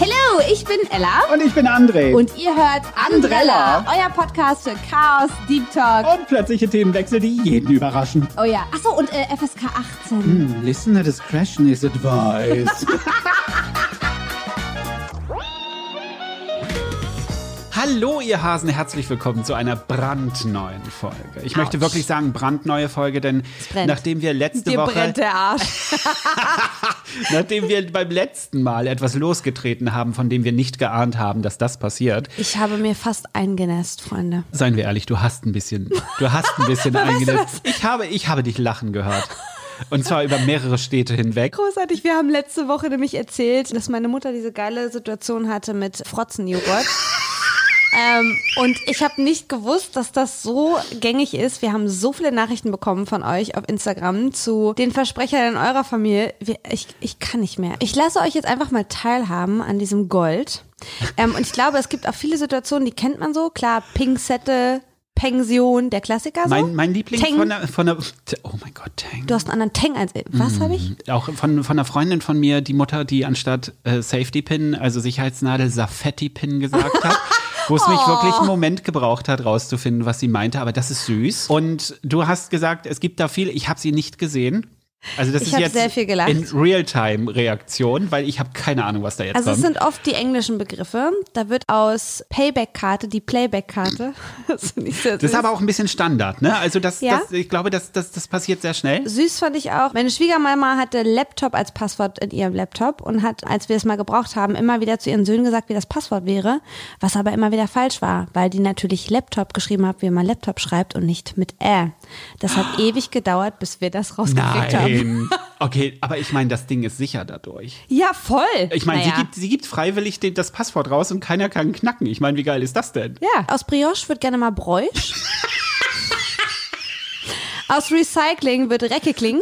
Hallo, ich bin Ella. Und ich bin André. Und ihr hört Andrella, euer Podcast für Chaos, Deep Talk. Und plötzliche Themenwechsel, die jeden überraschen. Oh ja. Achso, und äh, FSK 18. Hm, Listener discretion is advised. Hallo, ihr Hasen, herzlich willkommen zu einer brandneuen Folge. Ich möchte Autsch. wirklich sagen, brandneue Folge, denn nachdem wir letzte Dir Woche, brennt der Arsch. nachdem wir beim letzten Mal etwas losgetreten haben, von dem wir nicht geahnt haben, dass das passiert, Ich habe mir fast eingenässt, Freunde. seien wir ehrlich, du hast ein bisschen, du hast ein bisschen eingenässt. Ich habe, ich habe dich lachen gehört. Und zwar über mehrere Städte hinweg. Großartig. Wir haben letzte Woche nämlich erzählt, dass meine Mutter diese geile Situation hatte mit Frotzenjoghurt. Ähm, und ich habe nicht gewusst, dass das so gängig ist. Wir haben so viele Nachrichten bekommen von euch auf Instagram zu den Versprechern in eurer Familie. Wir, ich, ich kann nicht mehr. Ich lasse euch jetzt einfach mal teilhaben an diesem Gold. Ähm, und ich glaube, es gibt auch viele Situationen, die kennt man so. Klar, Pinksette, Pension, der Klassiker so. Mein, mein Liebling Teng. von der, von der, oh mein Gott, Tang. Du hast einen anderen Teng als Was habe ich? Auch von, von einer Freundin von mir, die Mutter, die anstatt äh, Safety Pin, also Sicherheitsnadel, Safetti Pin gesagt hat. Wo es mich Oh. wirklich einen Moment gebraucht hat, rauszufinden, was sie meinte. Aber das ist süß. Und du hast gesagt, es gibt da viel. Ich habe sie nicht gesehen. Also das Ich ist jetzt sehr viel gelacht. in Realtime-Reaktion, weil ich habe keine Ahnung, was da jetzt Also es kommt. sind oft die englischen Begriffe. Da wird aus Payback-Karte die Playback-Karte. Das Das ist aber auch ein bisschen Standard, ne? Also das, Ja. das ich glaube, das, das, das passiert sehr schnell. Süß fand ich auch. Meine Schwiegermama hatte Laptop als Passwort in ihrem Laptop und hat, als wir es mal gebraucht haben, immer wieder zu ihren Söhnen gesagt, wie das Passwort wäre, was aber immer wieder falsch war, weil die natürlich Laptop geschrieben hat, wie man Laptop schreibt und nicht mit Ä. Das hat ewig gedauert, bis wir das rausgekriegt haben. Nein. Okay, aber ich meine, das Ding ist sicher dadurch. Ja, voll. Ich meine, naja. sie, gibt, sie gibt freiwillig den, das Passwort raus und keiner kann knacken. Ich meine, wie geil ist das denn? Ja, aus Brioche wird gerne mal Bräusch. aus Recycling wird Reckekling.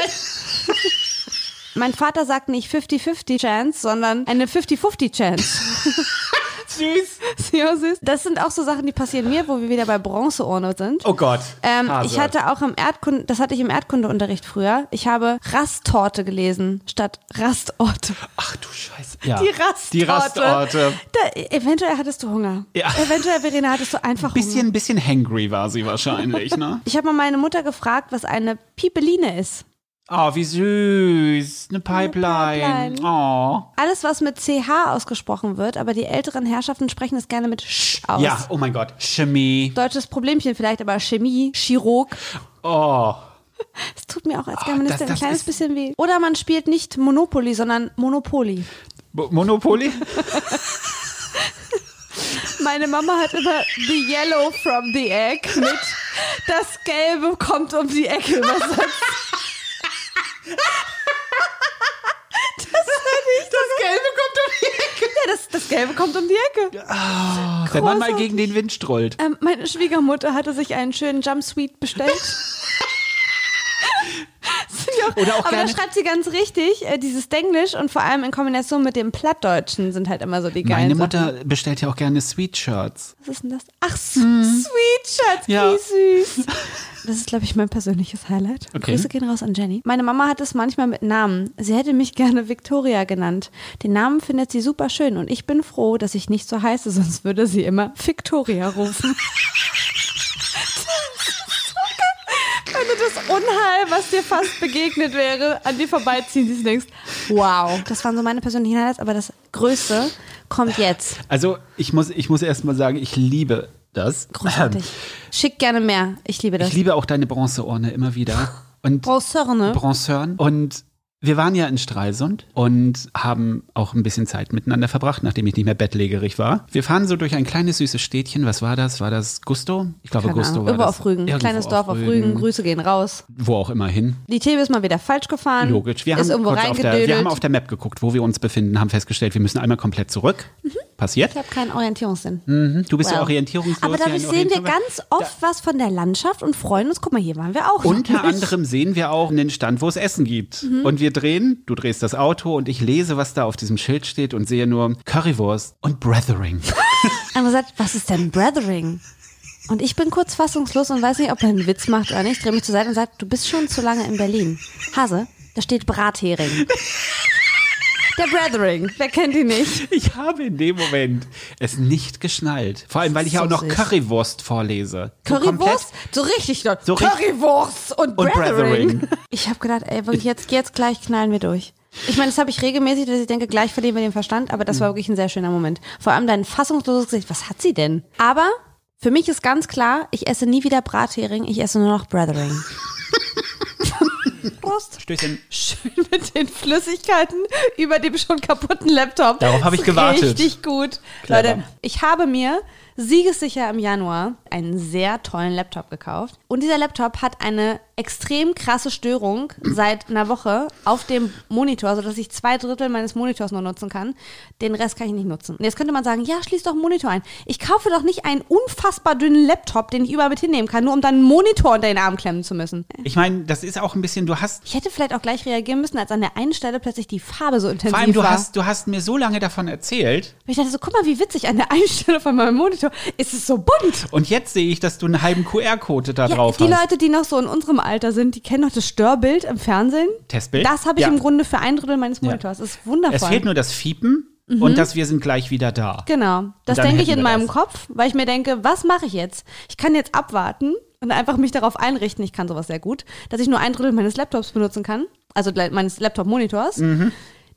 mein Vater sagt nicht 50-50 Chance, sondern eine 50-50 Chance. Süß. Ja, süß. Das sind auch so Sachen, die passieren mir, wo wir wieder bei Bronzeurne sind. Oh Gott. Ähm, ich hatte auch im Erdkunde, das hatte ich im Erdkundeunterricht früher. Ich habe Rasttorte gelesen statt Rastorte. Ach du Scheiße. Ja. Die Rastorte. Die Rastorte. Da, eventuell hattest du Hunger. Ja. Eventuell, Verena, hattest du einfach Hunger. Bisschen, bisschen hangry war sie wahrscheinlich, ne? Ich habe mal meine Mutter gefragt, was eine Pipeline ist. Oh, wie süß. Eine Pipeline. Pipeline. Oh. Alles, was mit CH ausgesprochen wird, aber die älteren Herrschaften sprechen es gerne mit Sch aus. Ja, oh mein Gott. Chemie. Deutsches Problemchen vielleicht, aber Chemie, Chirurg. Oh. Das tut mir auch als das- Germanistin ein das kleines bisschen weh. Oder man spielt nicht Monopoly, sondern Monopoly. Mo- Monopoly? Meine Mama hat immer The Yellow from the Egg mit Das Gelbe kommt um die Ecke übersetzt. Das Gelbe kommt um die Ecke. Ja, das, das Gelbe kommt um die Ecke. Wenn man mal gegen den Wind strollt. Ähm, meine Schwiegermutter hatte sich einen schönen Jumpsuite bestellt. Oder auch aber da schreibt sie ganz richtig, äh, dieses Denglisch und vor allem in Kombination mit dem Plattdeutschen sind halt immer so die geilen Meine Sachen. Mutter bestellt ja auch gerne Sweatshirts. Was ist denn das? Ach, Mhm. Ja. wie süß. Das ist, glaube ich, mein persönliches Highlight. Okay. Grüße gehen raus an Jenny. Meine Mama hat es manchmal mit Namen. Sie hätte mich gerne Victoria genannt. Den Namen findet sie super schön und ich bin froh, dass ich nicht so heiße, sonst würde sie immer Victoria rufen. Könnte das Unheil, was dir fast begegnet wäre, an dir vorbeiziehen, die du denkst, wow. Das waren so meine persönlichen Highlights, aber das Größte kommt jetzt. Also, ich muss, ich muss erst mal sagen, ich liebe das. Großartig. Schick gerne mehr. Ich liebe das. Ich liebe auch deine Bronzeurne immer wieder. Und Bronzeurne. Bronzeuren. Und wir waren ja in Stralsund und haben auch ein bisschen Zeit miteinander verbracht, nachdem ich nicht mehr bettlägerig war. Wir fahren so durch ein kleines süßes Städtchen. Was war das? War das Gusto? Ich glaube, Keine Gusto Ahnung. war Irgendwo das. auf Rügen. Irgendwo Kleines Dorf auf Rügen. Grüße gehen raus. Wo auch immer hin. Die Thebe ist mal wieder falsch gefahren. Logisch. Wir ist haben, irgendwo kurz auf der, wir reingedödelt. haben auf der Map geguckt, wo wir uns befinden, haben festgestellt, wir müssen einmal komplett zurück. Passiert. ich habe keinen Orientierungssinn. Mhm. Du bist ja Wow. orientierungslos. Aber dadurch sehen wir ganz oft was von der Landschaft und freuen uns. Guck mal, hier waren wir auch. Unter anderem sehen wir auch einen Stand, wo es Essen gibt. Mhm. Und wir drehen, du drehst das Auto und ich lese, was da auf diesem Schild steht und sehe nur Currywurst und Brethering. Andere sagt, was ist denn Brethering? Und ich bin kurz fassungslos und weiß nicht, ob er einen Witz macht oder nicht. Drehe mich zur Seite und sagt, du bist schon zu lange in Berlin. Hase, da steht Brathering. Der Brethering, wer kennt ihn nicht? Ich habe in dem Moment es nicht geschnallt. Vor allem, weil ich ja auch noch. Currywurst vorlese. So Currywurst? So richtig dort. So richtig- Currywurst und, Und Brethering. Brethering. Ich habe gedacht, ey, wirklich, jetzt, jetzt gleich knallen wir durch. Ich meine, das habe ich regelmäßig, dass ich denke, gleich verlieren wir den Verstand, aber das war wirklich ein sehr schöner Moment. Vor allem dein fassungsloses Gesicht, was hat sie denn? Aber für mich ist ganz klar, ich esse nie wieder Brathering, ich esse nur noch Brethering. Prost. Stößchen. Schön mit den Flüssigkeiten über dem schon kaputten Laptop. Darauf habe ich gewartet. Richtig gut. Clever. Leute, ich habe mir siegessicher im Januar einen sehr tollen Laptop gekauft. Und dieser Laptop hat eine extrem krasse Störung seit einer Woche auf dem Monitor, sodass ich zwei Drittel meines Monitors nur nutzen kann. Den Rest kann ich nicht nutzen. Und jetzt könnte man sagen, ja, schließ doch einen Monitor ein. Ich kaufe doch nicht einen unfassbar dünnen Laptop, den ich überall mit hinnehmen kann, nur um dann einen Monitor unter den Arm klemmen zu müssen. Ich meine, das ist auch ein bisschen, du hast, Ich hätte vielleicht auch gleich reagieren müssen, als an der einen Stelle plötzlich die Farbe so intensiv vor allem du war. hast, du hast mir so lange davon erzählt Und ich dachte so, guck mal, wie witzig, an der einen Stelle von meinem Monitor ist es so bunt. und jetzt sehe ich, dass du einen halben QR-Code da Ja, drauf die hast. Leute, die noch so in unserem Alter sind, die kennen noch das Störbild im Fernsehen. Testbild? Das habe ich Ja. im Grunde für ein Drittel meines Monitors. Das ist wundervoll. Es fehlt nur das Fiepen und das wir sind gleich wieder da. Genau. Das denke ich in meinem das. Kopf, weil ich mir denke, was mache ich jetzt? Ich kann jetzt abwarten und einfach mich darauf einrichten, ich kann sowas sehr gut, dass ich nur ein Drittel meines Laptops benutzen kann, also meines Laptop-Monitors. Mhm.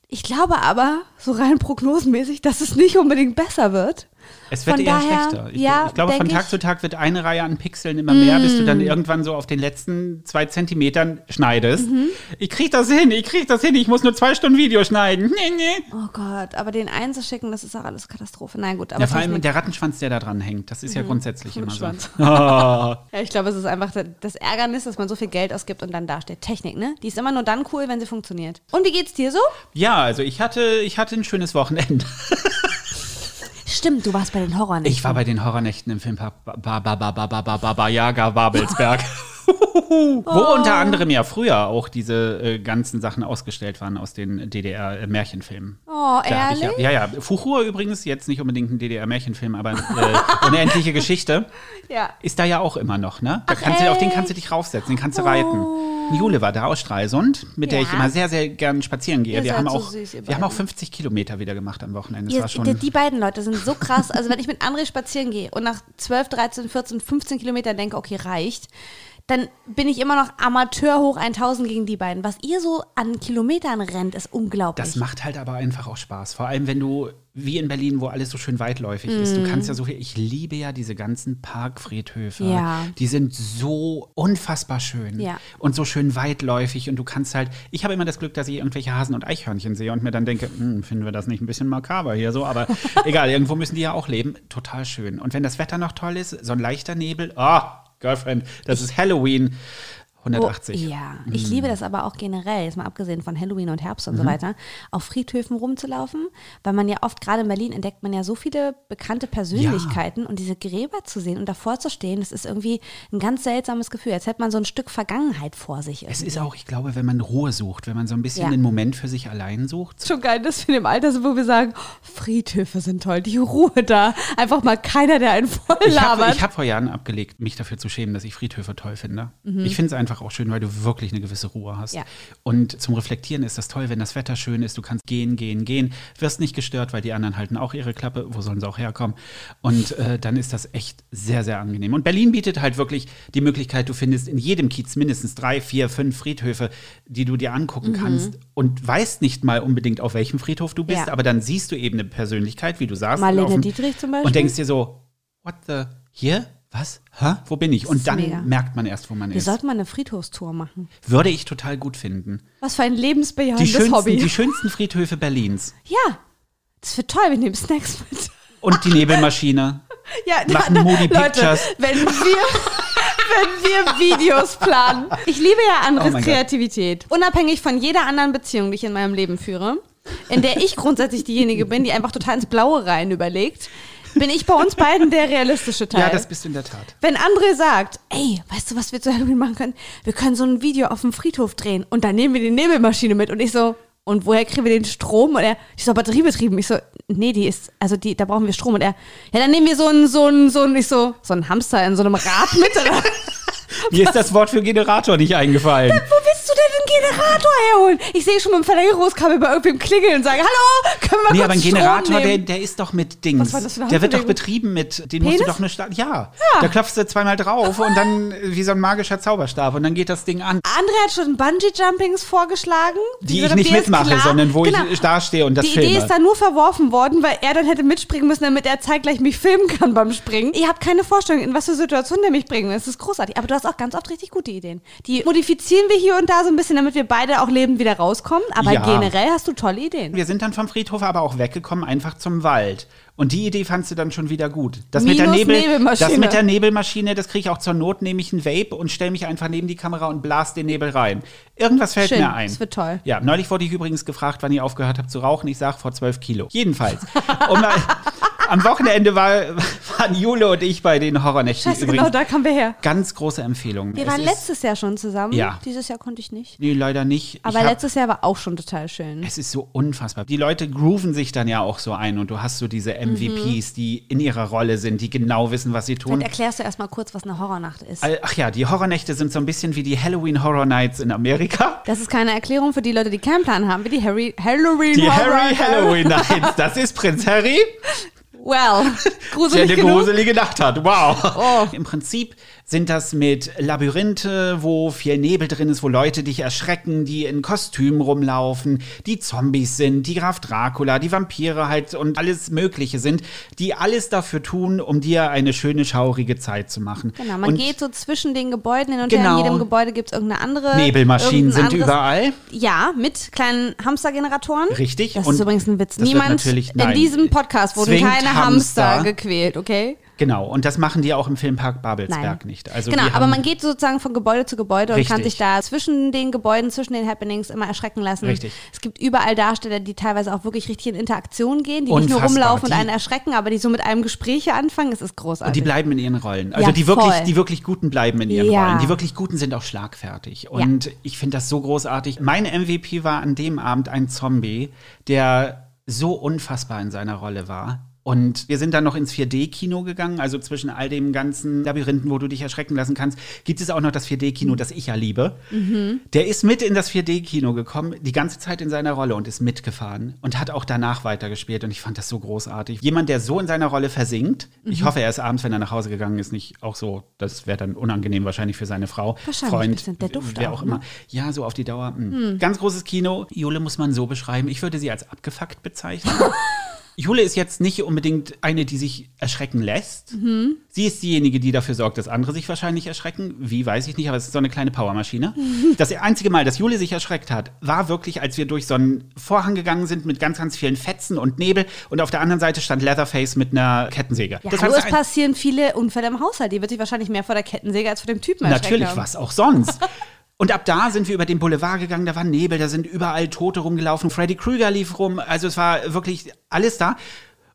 Ich glaube aber, so rein prognosenmäßig, dass es nicht unbedingt besser wird. Es wird Von eher daher, schlechter. Ich, ja, ich glaube, von Tag ich. zu Tag wird eine Reihe an Pixeln immer mehr, bis Mm. du dann irgendwann so auf den letzten zwei Zentimetern schneidest. Mhm. Ich krieg das hin, ich krieg das hin, ich muss nur zwei Stunden Video schneiden. Nee, nee. Oh Gott, aber den einzuschicken, das ist auch alles Katastrophe. Nein, gut, aber Ja, vor allem der Rattenschwanz, der da dran hängt, das ist ja grundsätzlich immer so. Ah. Ja, ich glaube, es ist einfach das Ärgernis, dass man so viel Geld ausgibt und dann dasteht. Technik, ne? Die ist immer nur dann cool, wenn sie funktioniert. Und wie geht's dir so? Ja, also ich hatte, ich hatte ein schönes Wochenende. stimmt, du warst bei den Horrornächten. Ich war bei den Horrornächten im Filmpark Babayaga Babelsberg. Wo unter oh. anderem ja früher auch diese äh, ganzen Sachen ausgestellt waren aus den DDR-Märchenfilmen. Oh, ehrlich? Ja, ja. Fuchur übrigens, jetzt nicht unbedingt ein DDR-Märchenfilm, aber äh, unendliche Geschichte. Ist da ja auch immer noch, ne? Auf den kannst du dich raufsetzen, den kannst du reiten. Oh. Jule war da aus Stralsund, mit der Ja. ich immer sehr, sehr gern spazieren gehe. Ihr Wir haben, so auch, wir haben auch beiden. 50 Kilometer wieder gemacht am Wochenende. Ihr, die, die beiden Leute sind so krass. Also, wenn ich mit André spazieren gehe und nach 12, 13, 14, 15 Kilometern denke, okay, reicht, dann bin ich immer noch Amateur hoch 1000 gegen die beiden. Was ihr so an Kilometern rennt, ist unglaublich. Das macht halt aber einfach auch Spaß. Vor allem, wenn du, wie in Berlin, wo alles so schön weitläufig ist, du kannst ja so viel. Ich liebe ja diese ganzen Parkfriedhöfe. Mhm. Ja. Die sind so unfassbar schön Ja. und so schön weitläufig. Und du kannst halt, ich habe immer das Glück, dass ich irgendwelche Hasen und Eichhörnchen sehe und mir dann denke, hm, finden wir das nicht ein bisschen makaber hier so? Aber egal, irgendwo müssen die ja auch leben. Total schön. Und wenn das Wetter noch toll ist, so ein leichter Nebel, ah, Girlfriend, das ist Halloween. 180. Oh, ja, ich liebe das aber auch generell, jetzt mal abgesehen von Halloween und Herbst und so weiter, auf Friedhöfen rumzulaufen, weil man ja oft, gerade in Berlin, entdeckt man ja so viele bekannte Persönlichkeiten und diese Gräber zu sehen und davor zu stehen, das ist irgendwie ein ganz seltsames Gefühl, als hätte man so ein Stück Vergangenheit vor sich. Es ist auch, ich glaube, wenn man Ruhe sucht, wenn man so ein bisschen Ja. den Moment für sich allein sucht, schon geil, dass wir in dem Alter sind, wo wir sagen, Friedhöfe sind toll, die Ruhe da, einfach mal keiner, der einen voll Ich habe labert. ich hab vor Jahren abgelegt, mich dafür zu schämen, dass ich Friedhöfe toll finde. Ich finde es einfach auch schön, weil du wirklich eine gewisse Ruhe hast. Ja. Und zum Reflektieren ist das toll, wenn das Wetter schön ist. Du kannst gehen, gehen, gehen. Wirst nicht gestört, weil die anderen halten auch ihre Klappe. Wo sollen sie auch herkommen? Und äh, dann ist das echt sehr, sehr angenehm. Und Berlin bietet halt wirklich die Möglichkeit, du findest in jedem Kiez mindestens drei, vier, fünf Friedhöfe, die du dir angucken kannst und weißt nicht mal unbedingt, auf welchem Friedhof du bist, Ja. aber dann siehst du eben eine Persönlichkeit, wie du sagst. Marlene Dietrich zum Beispiel. Und denkst dir so, what the, hier? Was? Hä? Wo bin ich? Und dann mega. merkt man erst, wo man wir ist. sollten mal eine Friedhofstour machen. Würde ich total gut finden. Was für ein Die lebensbejahendes schönsten, Hobby. die schönsten Friedhöfe Berlins. ja, das wird toll, wir nehmen Snacks mit. Und die Nebelmaschine. Ja, Machen Moody Leute, Pictures. wenn wir, wenn wir Videos planen. Ich liebe ja Oh Andres Gott. Kreativität. Unabhängig von jeder anderen Beziehung, die ich in meinem Leben führe, in der ich grundsätzlich diejenige bin, die einfach total ins Blaue rein überlegt, bin ich bei uns beiden der realistische Teil. Ja, das bist du in der Tat. wenn André sagt, ey, weißt du, was wir zu Halloween machen können? Wir können so ein Video auf dem Friedhof drehen und dann nehmen wir die Nebelmaschine mit und ich so, und woher kriegen wir den Strom? Und er, ich so, batteriebetrieben. Ich so, nee, die ist, also die, da brauchen wir Strom. Und er, ja, dann nehmen wir so ein, so ein, so ein, nicht so, so ein Hamster in so einem Rad mit. Oder? Mir ist das Wort für Generator nicht eingefallen. Wo denn den Generator herholen? Ich sehe schon mit dem Verlängerungskabel bei irgendwem klingeln und sage, hallo, können wir mal Nee, kurz aber ein Strom Generator, der, der ist doch mit Dings. Was war das für eine der wird doch betrieben mit, den musst du Penis? doch eine Sta Ja. Da klopfst du zweimal drauf und dann wie so ein magischer Zauberstab und dann geht das Ding an. André hat schon Bungee-Jumpings vorgeschlagen. Die Diese- ich nicht mitmache, klar- sondern wo Genau. ich da stehe und das Die filme. Idee ist dann nur verworfen worden, weil er dann hätte mitspringen müssen, damit er zeitgleich mich filmen kann beim Springen. Ihr habt keine Vorstellung, in was für Situationen der mich bringen will. Das ist großartig. Aber du hast auch ganz oft richtig gute Ideen. Die modifizieren wir hier und da so ein bisschen, damit wir beide auch lebend wieder rauskommen. Aber Ja. generell hast du tolle Ideen. Wir sind dann vom Friedhof aber auch weggekommen, einfach zum Wald. Und die Idee fandst du dann schon wieder gut. Das mit der Minus Nebel, Nebelmaschine. das mit der Nebelmaschine, das kriege ich auch zur Not, nehme ich ein Vape und stelle mich einfach neben die Kamera und blas den Nebel rein. Irgendwas fällt Schön, mir ein. das wird toll. Ja, neulich wurde ich übrigens gefragt, wann ich aufgehört habe zu rauchen. Ich sage vor 12 Kilo. Jedenfalls. Um, am Wochenende war, waren Jule und ich bei den Horrornächten Scheiße, übrigens. genau, da kamen wir her. Ganz große Empfehlung. Wir Es waren ist- letztes Jahr schon zusammen. Ja. Dieses Jahr konnte ich nicht. Nee, leider nicht. Aber ich hab, letztes Jahr war auch schon total schön. Es ist so unfassbar. Die Leute grooven sich dann ja auch so ein und du hast so diese MVPs, die in ihrer Rolle sind, die genau wissen, was sie tun. Vielleicht erklärst du erstmal kurz, was eine Horrornacht ist. Ach ja, die Horrornächte sind so ein bisschen wie die Halloween Horror Nights in Amerika. Das ist keine Erklärung für die Leute, die keinen Plan haben, wie die Harry Halloween Die Horror Harry Halloween Nights. Das ist Prinz Harry, Well, der gruselig eine genug. gruselige Nacht hat. Wow. Oh. Im Prinzip sind das mit Labyrinthe, wo viel Nebel drin ist, wo Leute dich erschrecken, die in Kostümen rumlaufen, die Zombies sind, die Graf Dracula, die Vampire halt und alles Mögliche sind, die alles dafür tun, um dir eine schöne, schaurige Zeit zu machen. Genau, man und geht so zwischen den Gebäuden hin und her. Genau. In jedem Gebäude gibt es irgendeine andere. Nebelmaschinen sind anderes- überall. Ja, mit kleinen Hamstergeneratoren. Richtig. Das Und ist übrigens ein Witz. Niemand in diesem Podcast wurden keine Hamster. Hamster. gequält, okay? Genau, und das machen die auch im Filmpark Babelsberg Nein. nicht. Also genau, aber man geht sozusagen von Gebäude zu Gebäude und kann Richtig. sich da zwischen den Gebäuden, zwischen den Happenings immer erschrecken lassen. Richtig. Es gibt überall Darsteller, die teilweise auch wirklich richtig in Interaktion gehen, die nicht nur Unfassbar. rumlaufen und Die- einen erschrecken, aber die so mit einem Gespräche anfangen. Es ist großartig. Und die bleiben in ihren Rollen. Also Ja, die wirklich, voll. die wirklich Guten bleiben in ihren Ja. Rollen. Die wirklich Guten sind auch schlagfertig. Und ich finde das so großartig. Mein MVP war an dem Abend ein Zombie, der so unfassbar in seiner Rolle war. Und wir sind dann noch ins 4D-Kino gegangen, also zwischen all dem ganzen Labyrinthen, wo du dich erschrecken lassen kannst, gibt es auch noch das 4D-Kino, das ich ja liebe. Der ist mit in das 4D-Kino gekommen, die ganze Zeit in seiner Rolle und ist mitgefahren und hat auch danach weitergespielt. Und ich fand das so großartig. Jemand, der so in seiner Rolle versinkt, ich Mhm. hoffe, er ist abends, wenn er nach Hause gegangen ist, nicht auch so, das wäre dann unangenehm wahrscheinlich für seine Frau, Freund. Der Duft wer auch, auch ne? immer. Ja, so auf die Dauer. mh. Ganz großes Kino. Jule muss man so beschreiben. Ich würde sie als abgefuckt bezeichnen. Jule ist jetzt nicht unbedingt eine, die sich erschrecken lässt. Mhm. Sie ist diejenige, die dafür sorgt, dass andere sich wahrscheinlich erschrecken. Wie, weiß ich nicht, aber es ist so eine kleine Powermaschine. Das einzige Mal, dass Jule sich erschreckt hat, war wirklich, als wir durch so einen Vorhang gegangen sind mit ganz, ganz vielen Fetzen und Nebel und auf der anderen Seite stand Leatherface mit einer Kettensäge. ja, das hallo, es passieren viele Unfälle im Haushalt. Die wird sich wahrscheinlich mehr vor der Kettensäge als vor dem Typen erschrecken Natürlich, was auch sonst. Und ab da sind wir über den Boulevard gegangen, da war Nebel, da sind überall Tote rumgelaufen, Freddy Krüger lief rum, also es war wirklich alles da.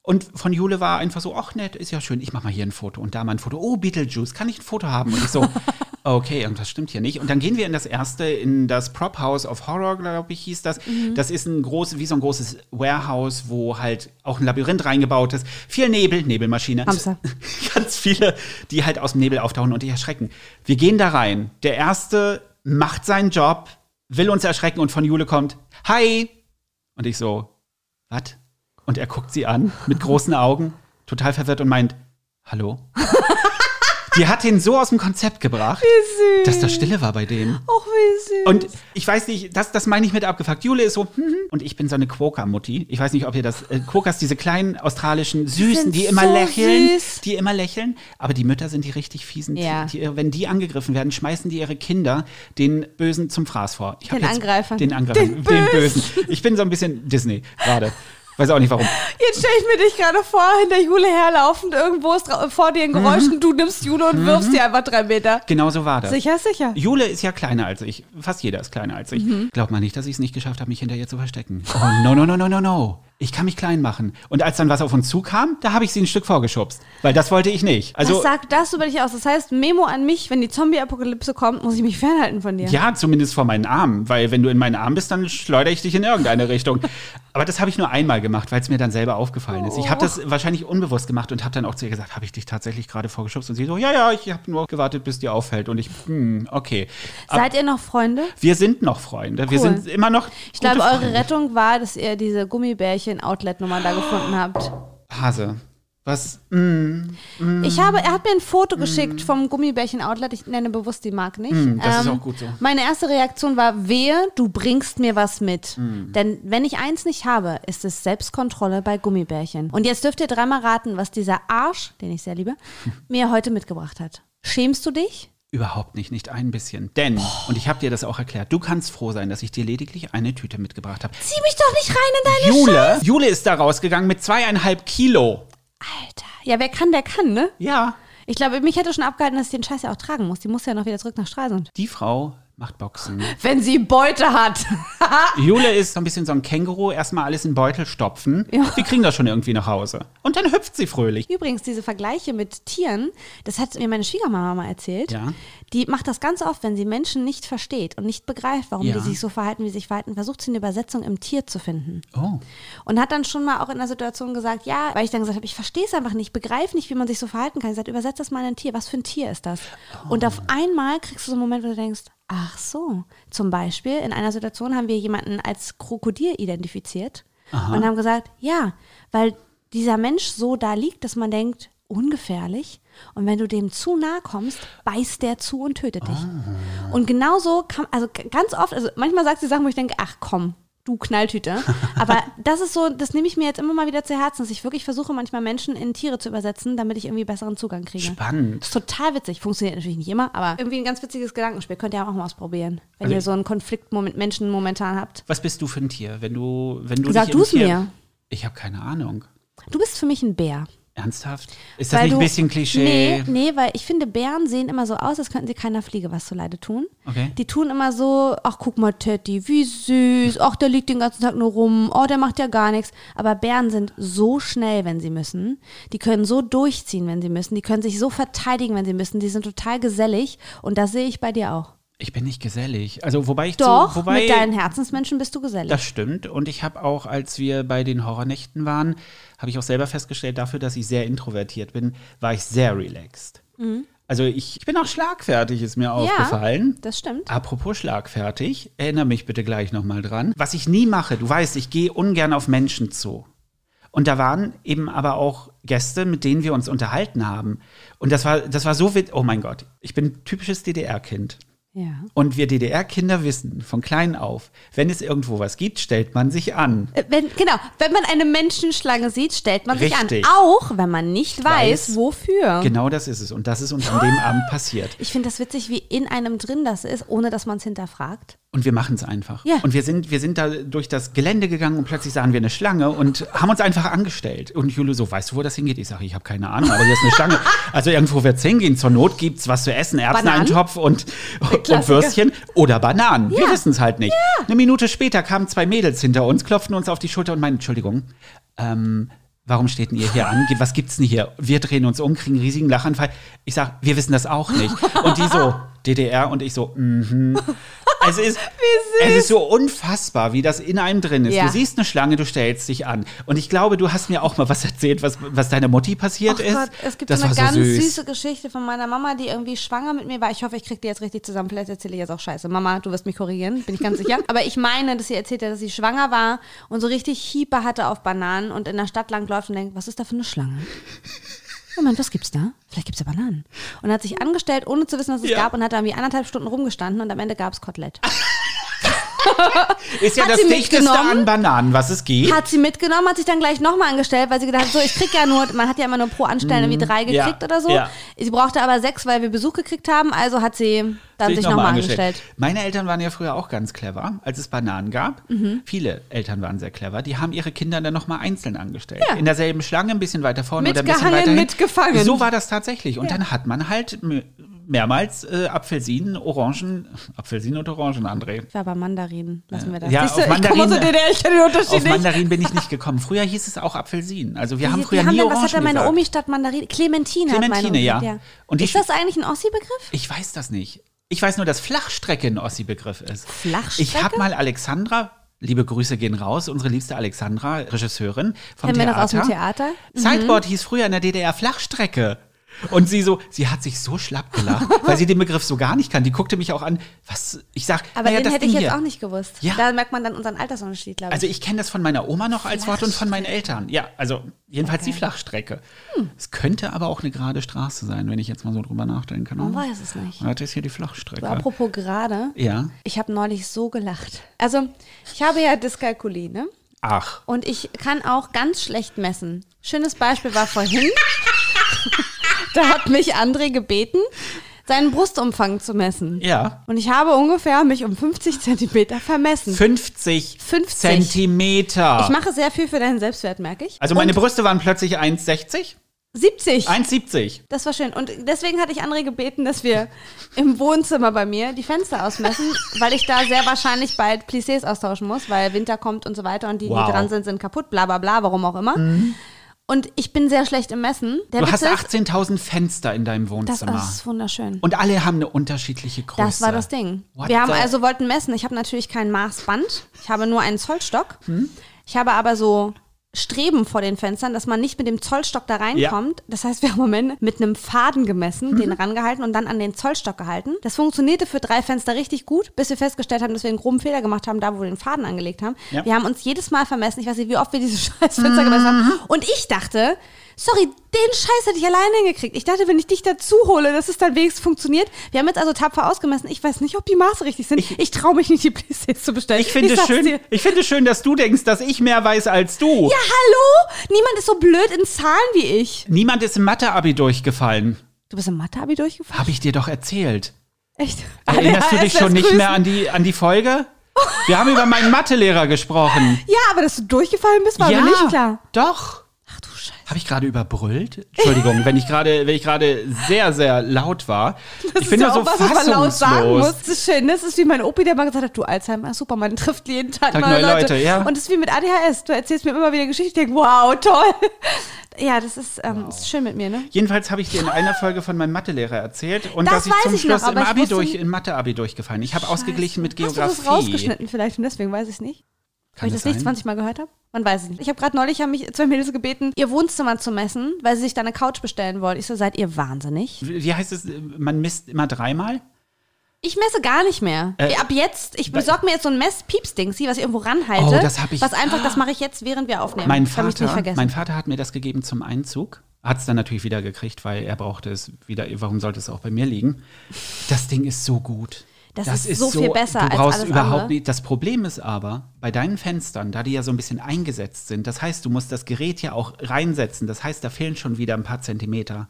Und von Jule war einfach so, ach nett, ist ja schön, ich mach mal hier ein Foto und da mal ein Foto. Oh, Beetlejuice, kann ich ein Foto haben? Und ich so, okay, irgendwas stimmt hier nicht. Und dann gehen wir in das erste, in das Prop House of Horror, glaube ich, hieß das. Das ist ein großes, wie so ein großes Warehouse, wo halt auch ein Labyrinth reingebaut ist. Viel Nebel, Nebelmaschine. Hamster. Ganz viele, die halt aus dem Nebel auftauchen und dich erschrecken. Wir gehen da rein. Der erste macht seinen Job, will uns erschrecken und von Jule kommt, hi. Und ich so, was? Und er guckt sie an mit großen Augen, total verwirrt und meint, hallo? Die hat ihn so aus dem Konzept gebracht, dass da Stille war bei denen. Och, wie süß. Und ich weiß nicht, das, das meine ich mit abgefuckt. Jule ist so, hm, hm. und ich bin so eine Quokka-Mutti. Ich weiß nicht, ob ihr das, äh, Quokkas, diese kleinen australischen Süßen, sind die immer so lächeln, süß. die immer lächeln. Aber die Mütter sind die richtig fiesen. Ja. Die, die, wenn die angegriffen werden, schmeißen die ihre Kinder den Bösen zum Fraß vor. Den Angreifern. Den Angreifern. Den, Bösen. Ich bin so ein bisschen Disney gerade. Weiß auch nicht warum. Jetzt stelle ich mir dich gerade vor, hinter Jule herlaufend, irgendwo ist vor dir ein Geräusch Mhm. und du nimmst Jule und wirfst die einfach drei Meter. Genau so war das. Sicher, sicher. Jule ist ja kleiner als ich. Fast jeder ist kleiner als ich. Mhm. Glaubt man nicht, dass ich es nicht geschafft habe, mich hinter ihr zu verstecken. Oh, no, no, no, no, no, no. Ich kann mich klein machen. Und als dann was auf uns zukam, da habe ich sie ein Stück vorgeschubst. Weil das wollte ich nicht. Also, Was sagt das über dich aus? Das heißt, Memo an mich, wenn die Zombie-Apokalypse kommt, muss ich mich fernhalten von dir. ja, zumindest vor meinen Armen. Weil wenn du in meinen Arm bist, dann schleudere ich dich in irgendeine Richtung. Aber das habe ich nur einmal gemacht, weil es mir dann selber aufgefallen ist. Ich habe das wahrscheinlich unbewusst gemacht und habe dann auch zu ihr gesagt, habe ich dich tatsächlich gerade vorgeschubst? Und sie so, ja, ja, ich habe nur gewartet, bis dir auffällt. Und ich, hm, okay. Ab- Seid ihr noch Freunde? wir sind noch Freunde. Wir Cool. sind immer noch Ich glaube, eure Freunde. Rettung war, dass ihr diese Gummibärchen-Outlet-Nummer da gefunden habt. Hase. Was? mm, Ich habe, er hat mir ein Foto geschickt vom Gummibärchen-Outlet. Ich nenne bewusst die Marke nicht. Ähm, Mm, das ist auch gut so. Meine erste Reaktion war, wehe, du bringst mir was mit. Mm. Denn wenn ich eins nicht habe, ist es Selbstkontrolle bei Gummibärchen. Und jetzt dürft ihr dreimal raten, was dieser Arsch, den ich sehr liebe, mir heute mitgebracht hat. Schämst du dich? Überhaupt nicht, nicht ein bisschen. Denn, Oh. und ich habe dir das auch erklärt, du kannst froh sein, dass ich dir lediglich eine Tüte mitgebracht habe. Zieh mich doch nicht rein in deine Jule, Jule ist da rausgegangen mit zweieinhalb Kilo. Alter. Ja, wer kann, der kann, ne? Ja, Ich glaube, mich hätte schon abgehalten, dass ich den Scheiß ja auch tragen muss. Die muss ja noch wieder zurück nach Stralsund. die Frau macht Boxen. Wenn sie Beute hat. Jule ist so ein bisschen so ein Känguru, erstmal alles in den Beutel stopfen. Ja. Die kriegen das schon irgendwie nach Hause. Und dann hüpft sie fröhlich. Übrigens, diese Vergleiche mit Tieren, das hat mir meine Schwiegermama mal erzählt. Ja. Die macht das ganz oft, wenn sie Menschen nicht versteht und nicht begreift, warum Ja. die sich so verhalten, wie sie sich verhalten, versucht sie eine Übersetzung im Tier zu finden. Oh. Und hat dann schon mal auch in einer Situation gesagt, ja, weil ich dann gesagt habe, ich verstehe es einfach nicht, ich begreife nicht, wie man sich so verhalten kann. Ich gesagt, übersetzt das mal in ein Tier. Was für ein Tier ist das? Und auf einmal kriegst du so einen Moment, wo du denkst, ach so. Zum Beispiel in einer Situation haben wir jemanden als Krokodil identifiziert und haben gesagt, ja, weil dieser Mensch so da liegt, dass man denkt, ungefährlich. Und wenn du dem zu nahe kommst, beißt der zu und tötet dich. Und genauso kann, also ganz oft, also manchmal sagt sie Sachen, wo ich denke, ach komm, du Knalltüte. Aber das ist so, das nehme ich mir jetzt immer mal wieder zu Herzen, dass ich wirklich versuche, manchmal Menschen in Tiere zu übersetzen, damit ich irgendwie besseren Zugang kriege. Spannend. Ist total witzig. Funktioniert natürlich nicht immer, aber irgendwie ein ganz witziges Gedankenspiel. Könnt ihr auch mal ausprobieren, wenn Also ihr so einen Konflikt mit Menschen momentan habt. Was bist du für ein Tier? Wenn du, wenn du Sag du's Tier- mir. Ich habe keine Ahnung. Du bist für mich ein Bär. Ernsthaft? Ist das Weil nicht ein bisschen Klischee? Nee, nee, weil ich finde, Bären sehen immer so aus, als könnten sie keiner Fliege was zuleide tun. Okay. Die tun immer so, ach guck mal, Teddy, wie süß, ach, der liegt den ganzen Tag nur rum, oh, der macht ja gar nichts. Aber Bären sind so schnell, wenn sie müssen. Die können so durchziehen, wenn sie müssen. Die können sich so verteidigen, wenn sie müssen. Die sind total gesellig und das sehe ich bei dir auch. Ich bin nicht gesellig. Also wobei ich Doch, zu, wobei mit deinen Herzensmenschen bist du gesellig. Das stimmt. Und ich habe auch, als wir bei den Horrornächten waren, habe ich auch selber festgestellt, dafür, dass ich sehr introvertiert bin, war ich sehr relaxed. Also ich, ich bin auch schlagfertig, ist mir aufgefallen. das stimmt. Apropos schlagfertig, erinnere mich bitte gleich nochmal dran. Was ich nie mache, du weißt, ich gehe ungern auf Menschen zu. Und da waren eben aber auch Gäste, mit denen wir uns unterhalten haben. Und das war, das war so wit. Oh mein Gott, ich bin typisches DDR-Kind. Ja. Und wir DDR-Kinder wissen von klein auf, wenn es irgendwo was gibt, stellt man sich an. Äh, Wenn, genau, wenn man eine Menschenschlange sieht, stellt man sich Richtig. an. Auch wenn man nicht weiß, Weiß. wofür. Genau das ist es. Und das ist uns an dem Abend passiert. Ich finde das witzig, wie in einem drin das ist, ohne dass man es hinterfragt. Und wir machen es einfach. Ja. Und wir sind, wir sind da durch das Gelände gegangen und plötzlich sahen wir eine Schlange und haben uns einfach angestellt. Und Jule so, weißt du, wo das hingeht? Ich sage, ich habe keine Ahnung, aber hier ist eine Schlange. Also irgendwo wird es hingehen. Zur Not gibt es was zu essen, Erbseneintopf und, und. Würstchen oder Bananen. Wir Ja. wissen es halt nicht. Eine Minute später kamen zwei Mädels hinter uns, klopften uns auf die Schulter und meinten, Entschuldigung, ähm, warum steht denn ihr hier an? Was gibt's denn hier? Wir drehen uns um, kriegen einen riesigen Lachanfall. Ich sag, wir wissen das auch nicht. Und die so, DDR und ich so, mhm. Es ist, es ist so unfassbar, wie das in einem drin ist. Ja. Du siehst eine Schlange, du stellst dich an. Und ich glaube, du hast mir auch mal was erzählt, was, was deiner Mutti passiert Oh ist. Gott, es gibt das so eine ganz so süß. süße Geschichte von meiner Mama, die irgendwie schwanger mit mir war. Ich hoffe, ich kriege die jetzt richtig zusammen. Vielleicht erzähle ich jetzt auch Scheiße. Mama, du wirst mich korrigieren, bin ich ganz sicher. Aber ich meine, dass sie erzählt hat, dass sie schwanger war und so richtig Hieper hatte auf Bananen und in der Stadt lang läuft und denkt, was ist da für eine Schlange? Moment, was gibt's da? Vielleicht gibt's ja Bananen. Und hat sich angestellt, ohne zu wissen, was es Ja. gab und hat da irgendwie anderthalb Stunden rumgestanden und am Ende gab's Kotelett. Ist ja Hat das dichteste an Bananen, was es gibt. Hat sie mitgenommen, hat sich dann gleich nochmal angestellt, weil sie gedacht hat, so, ich krieg ja nur, man hat ja immer nur pro Anstellen irgendwie drei Mhm. Ja, gekriegt oder so. ja. Sie brauchte aber sechs, weil wir Besuch gekriegt haben, also hat sie dann sich nochmal angestellt. Meine Eltern waren ja früher auch ganz clever, als es Bananen gab. Mhm. Viele Eltern waren sehr clever. Die haben ihre Kinder dann nochmal einzeln angestellt. Ja. In derselben Schlange, ein bisschen weiter vorne oder ein bisschen weiter hin. mitgefangen. So war das tatsächlich. Und dann hat man halt mehrmals äh, Apfelsinen, Orangen, Apfelsinen und Orangen, André. Ich war bei Mandarinen. Lassen wir das. Ja, Siehst du, auf ich komme Mandarinen- der DDR, ich kenne den Unterschied Auf nicht. Mandarin bin ich nicht gekommen. Früher hieß es auch Apfelsinen. Also wir haben Die- früher die haben nie dann, Orangen was hat denn meine. Omi statt Mandarine? Clementine, hat meine Clementine, Omi. ja. ja. Und ist das eigentlich ein Ossi-Begriff? Ich weiß das nicht. Ich weiß nur, dass Flachstrecke ein Ossi-Begriff ist. Flachstrecke? Ich habe mal Alexandra, liebe Grüße gehen raus, unsere liebste Alexandra, Regisseurin vom Kennen wir Theater. noch aus dem Theater? Mhm. Sideboard hieß früher in der DDR Flachstrecke. Und sie so, sie hat sich so schlapp gelacht, weil sie den Begriff so gar nicht kann. Die guckte mich auch an, was, ich sag, Aber naja, den das hätte Ding ich jetzt hier. auch nicht gewusst. Ja. Da merkt man dann unseren Altersunterschied, glaube ich. Also ich kenne das von meiner Oma noch als Wort und von meinen Eltern. Ja, also jedenfalls die Flachstrecke. Hm. Es könnte aber auch eine gerade Straße sein, wenn ich jetzt mal so drüber nachdenke. Ne? Man weiß es nicht. Das ist hier die Flachstrecke. Apropos gerade, Ja. ich habe neulich so gelacht. Also, ich habe ja Dyskalkulie, ne? Ach. Und ich kann auch ganz schlecht messen. Schönes Beispiel war vorhin. da hat mich André gebeten, seinen Brustumfang zu messen. Ja. Und ich habe ungefähr mich um 50 Zentimeter vermessen. 50, 50. Zentimeter. Ich mache sehr viel für deinen Selbstwert, merke ich. also meine Und Brüste waren plötzlich 1,60? 70. 1,70. Das war schön. Und deswegen hatte ich André gebeten, dass wir im Wohnzimmer bei mir die Fenster ausmessen, weil ich da sehr wahrscheinlich bald Plissés austauschen muss, weil Winter kommt und so weiter und die, Wow. Mhm. die dran sind, sind kaputt, bla bla bla, warum auch immer. Und ich bin sehr schlecht im Messen. Der Du Witz hast ist, 18.000 Fenster in deinem das Wohnzimmer. ist wunderschön. und alle haben eine unterschiedliche Größe. Das war das Ding. What wir haben also wollten messen. Ich habe natürlich kein Maßband. Ich habe nur einen Zollstock. Hm? Ich habe aber so Streben vor den Fenstern, dass man nicht mit dem Zollstock da reinkommt. Das heißt, wir haben am Ende mit einem Faden gemessen, Mhm. den rangehalten und dann an den Zollstock gehalten. Das funktionierte für drei Fenster richtig gut, bis wir festgestellt haben, dass wir einen groben Fehler gemacht haben, da wo wir den Faden angelegt haben. Ja. Wir haben uns jedes Mal vermessen. Ich weiß nicht, wie oft wir diese scheiß Fenster gemessen haben. Mhm. Und ich dachte, sorry, den Scheiß hätte ich alleine hingekriegt. Ich dachte, wenn ich dich dazu hole, dass es dann wenigstens funktioniert. Wir haben jetzt also tapfer ausgemessen. Ich weiß nicht, ob die Maße richtig sind. Ich, traue mich nicht, die Plissés zu bestellen. Ich finde es sag's schön, dir. ich finde schön, dass du denkst, dass ich mehr weiß als du. Ja, hallo? Niemand ist so blöd in Zahlen wie ich. Niemand ist im Mathe-Abi durchgefallen. Du bist im Mathe-Abi durchgefallen? Habe ich dir doch erzählt. Echt? Erinnerst du dich schon nicht mehr an die, an die Folge? Wir haben über meinen Mathelehrer gesprochen. Ja, aber dass du durchgefallen bist, war ja, mir nicht klar. Doch. Habe ich gerade überbrüllt? Entschuldigung, wenn ich gerade, wenn ich gerade sehr, sehr laut war. Das ich nur ja so was, was man laut sagen muss. Das ist schön. Das ist wie mein Opi, der mal gesagt hat, du Alzheimer, super, man trifft jeden Tag, Tag neue, Leute. Leute, ja. Und das ist wie mit ADHS. Du erzählst mir immer wieder Geschichten. Ich denke, wow, toll. Ja, das ist, ähm, ist schön mit mir, ne? Jedenfalls habe ich dir in einer Folge von meinem Mathelehrer erzählt und Das dass ich zum ich noch, Schluss aber im Abi durch, im Mathe-Abi durchgefallen. Ich habe ausgeglichen mit Hast du Geografie. das rausgeschnitten vielleicht und deswegen weiß ich es nicht? Kann ich das das nicht sein? 20 Mal gehört habe? Man weiß es nicht. Ich habe gerade neulich haben mich zwei Mädels gebeten, ihr Wohnzimmer zu messen, weil sie sich da eine Couch bestellen wollen. Ich so, seid ihr wahnsinnig? Wie heißt es? Man misst immer dreimal? Ich messe gar nicht mehr. Äh, Ab jetzt, ich besorge mir jetzt so ein Mess-Pieps-Ding, was ich irgendwo ranhalte. Oh, das hab ich- Was einfach, das mache ich jetzt, während wir aufnehmen. Mein Vater, mein Vater hat mir das gegeben zum Einzug. Hat es dann natürlich wieder gekriegt, weil er brauchte es wieder. Warum sollte es auch bei mir liegen? Das Ding ist so gut. Das ist so viel besser Du als brauchst überhaupt andere. nicht. Das Problem ist aber, bei deinen Fenstern, da die ja so ein bisschen eingesetzt sind, das heißt, du musst das Gerät ja auch reinsetzen. Das heißt, da fehlen schon wieder ein paar Zentimeter,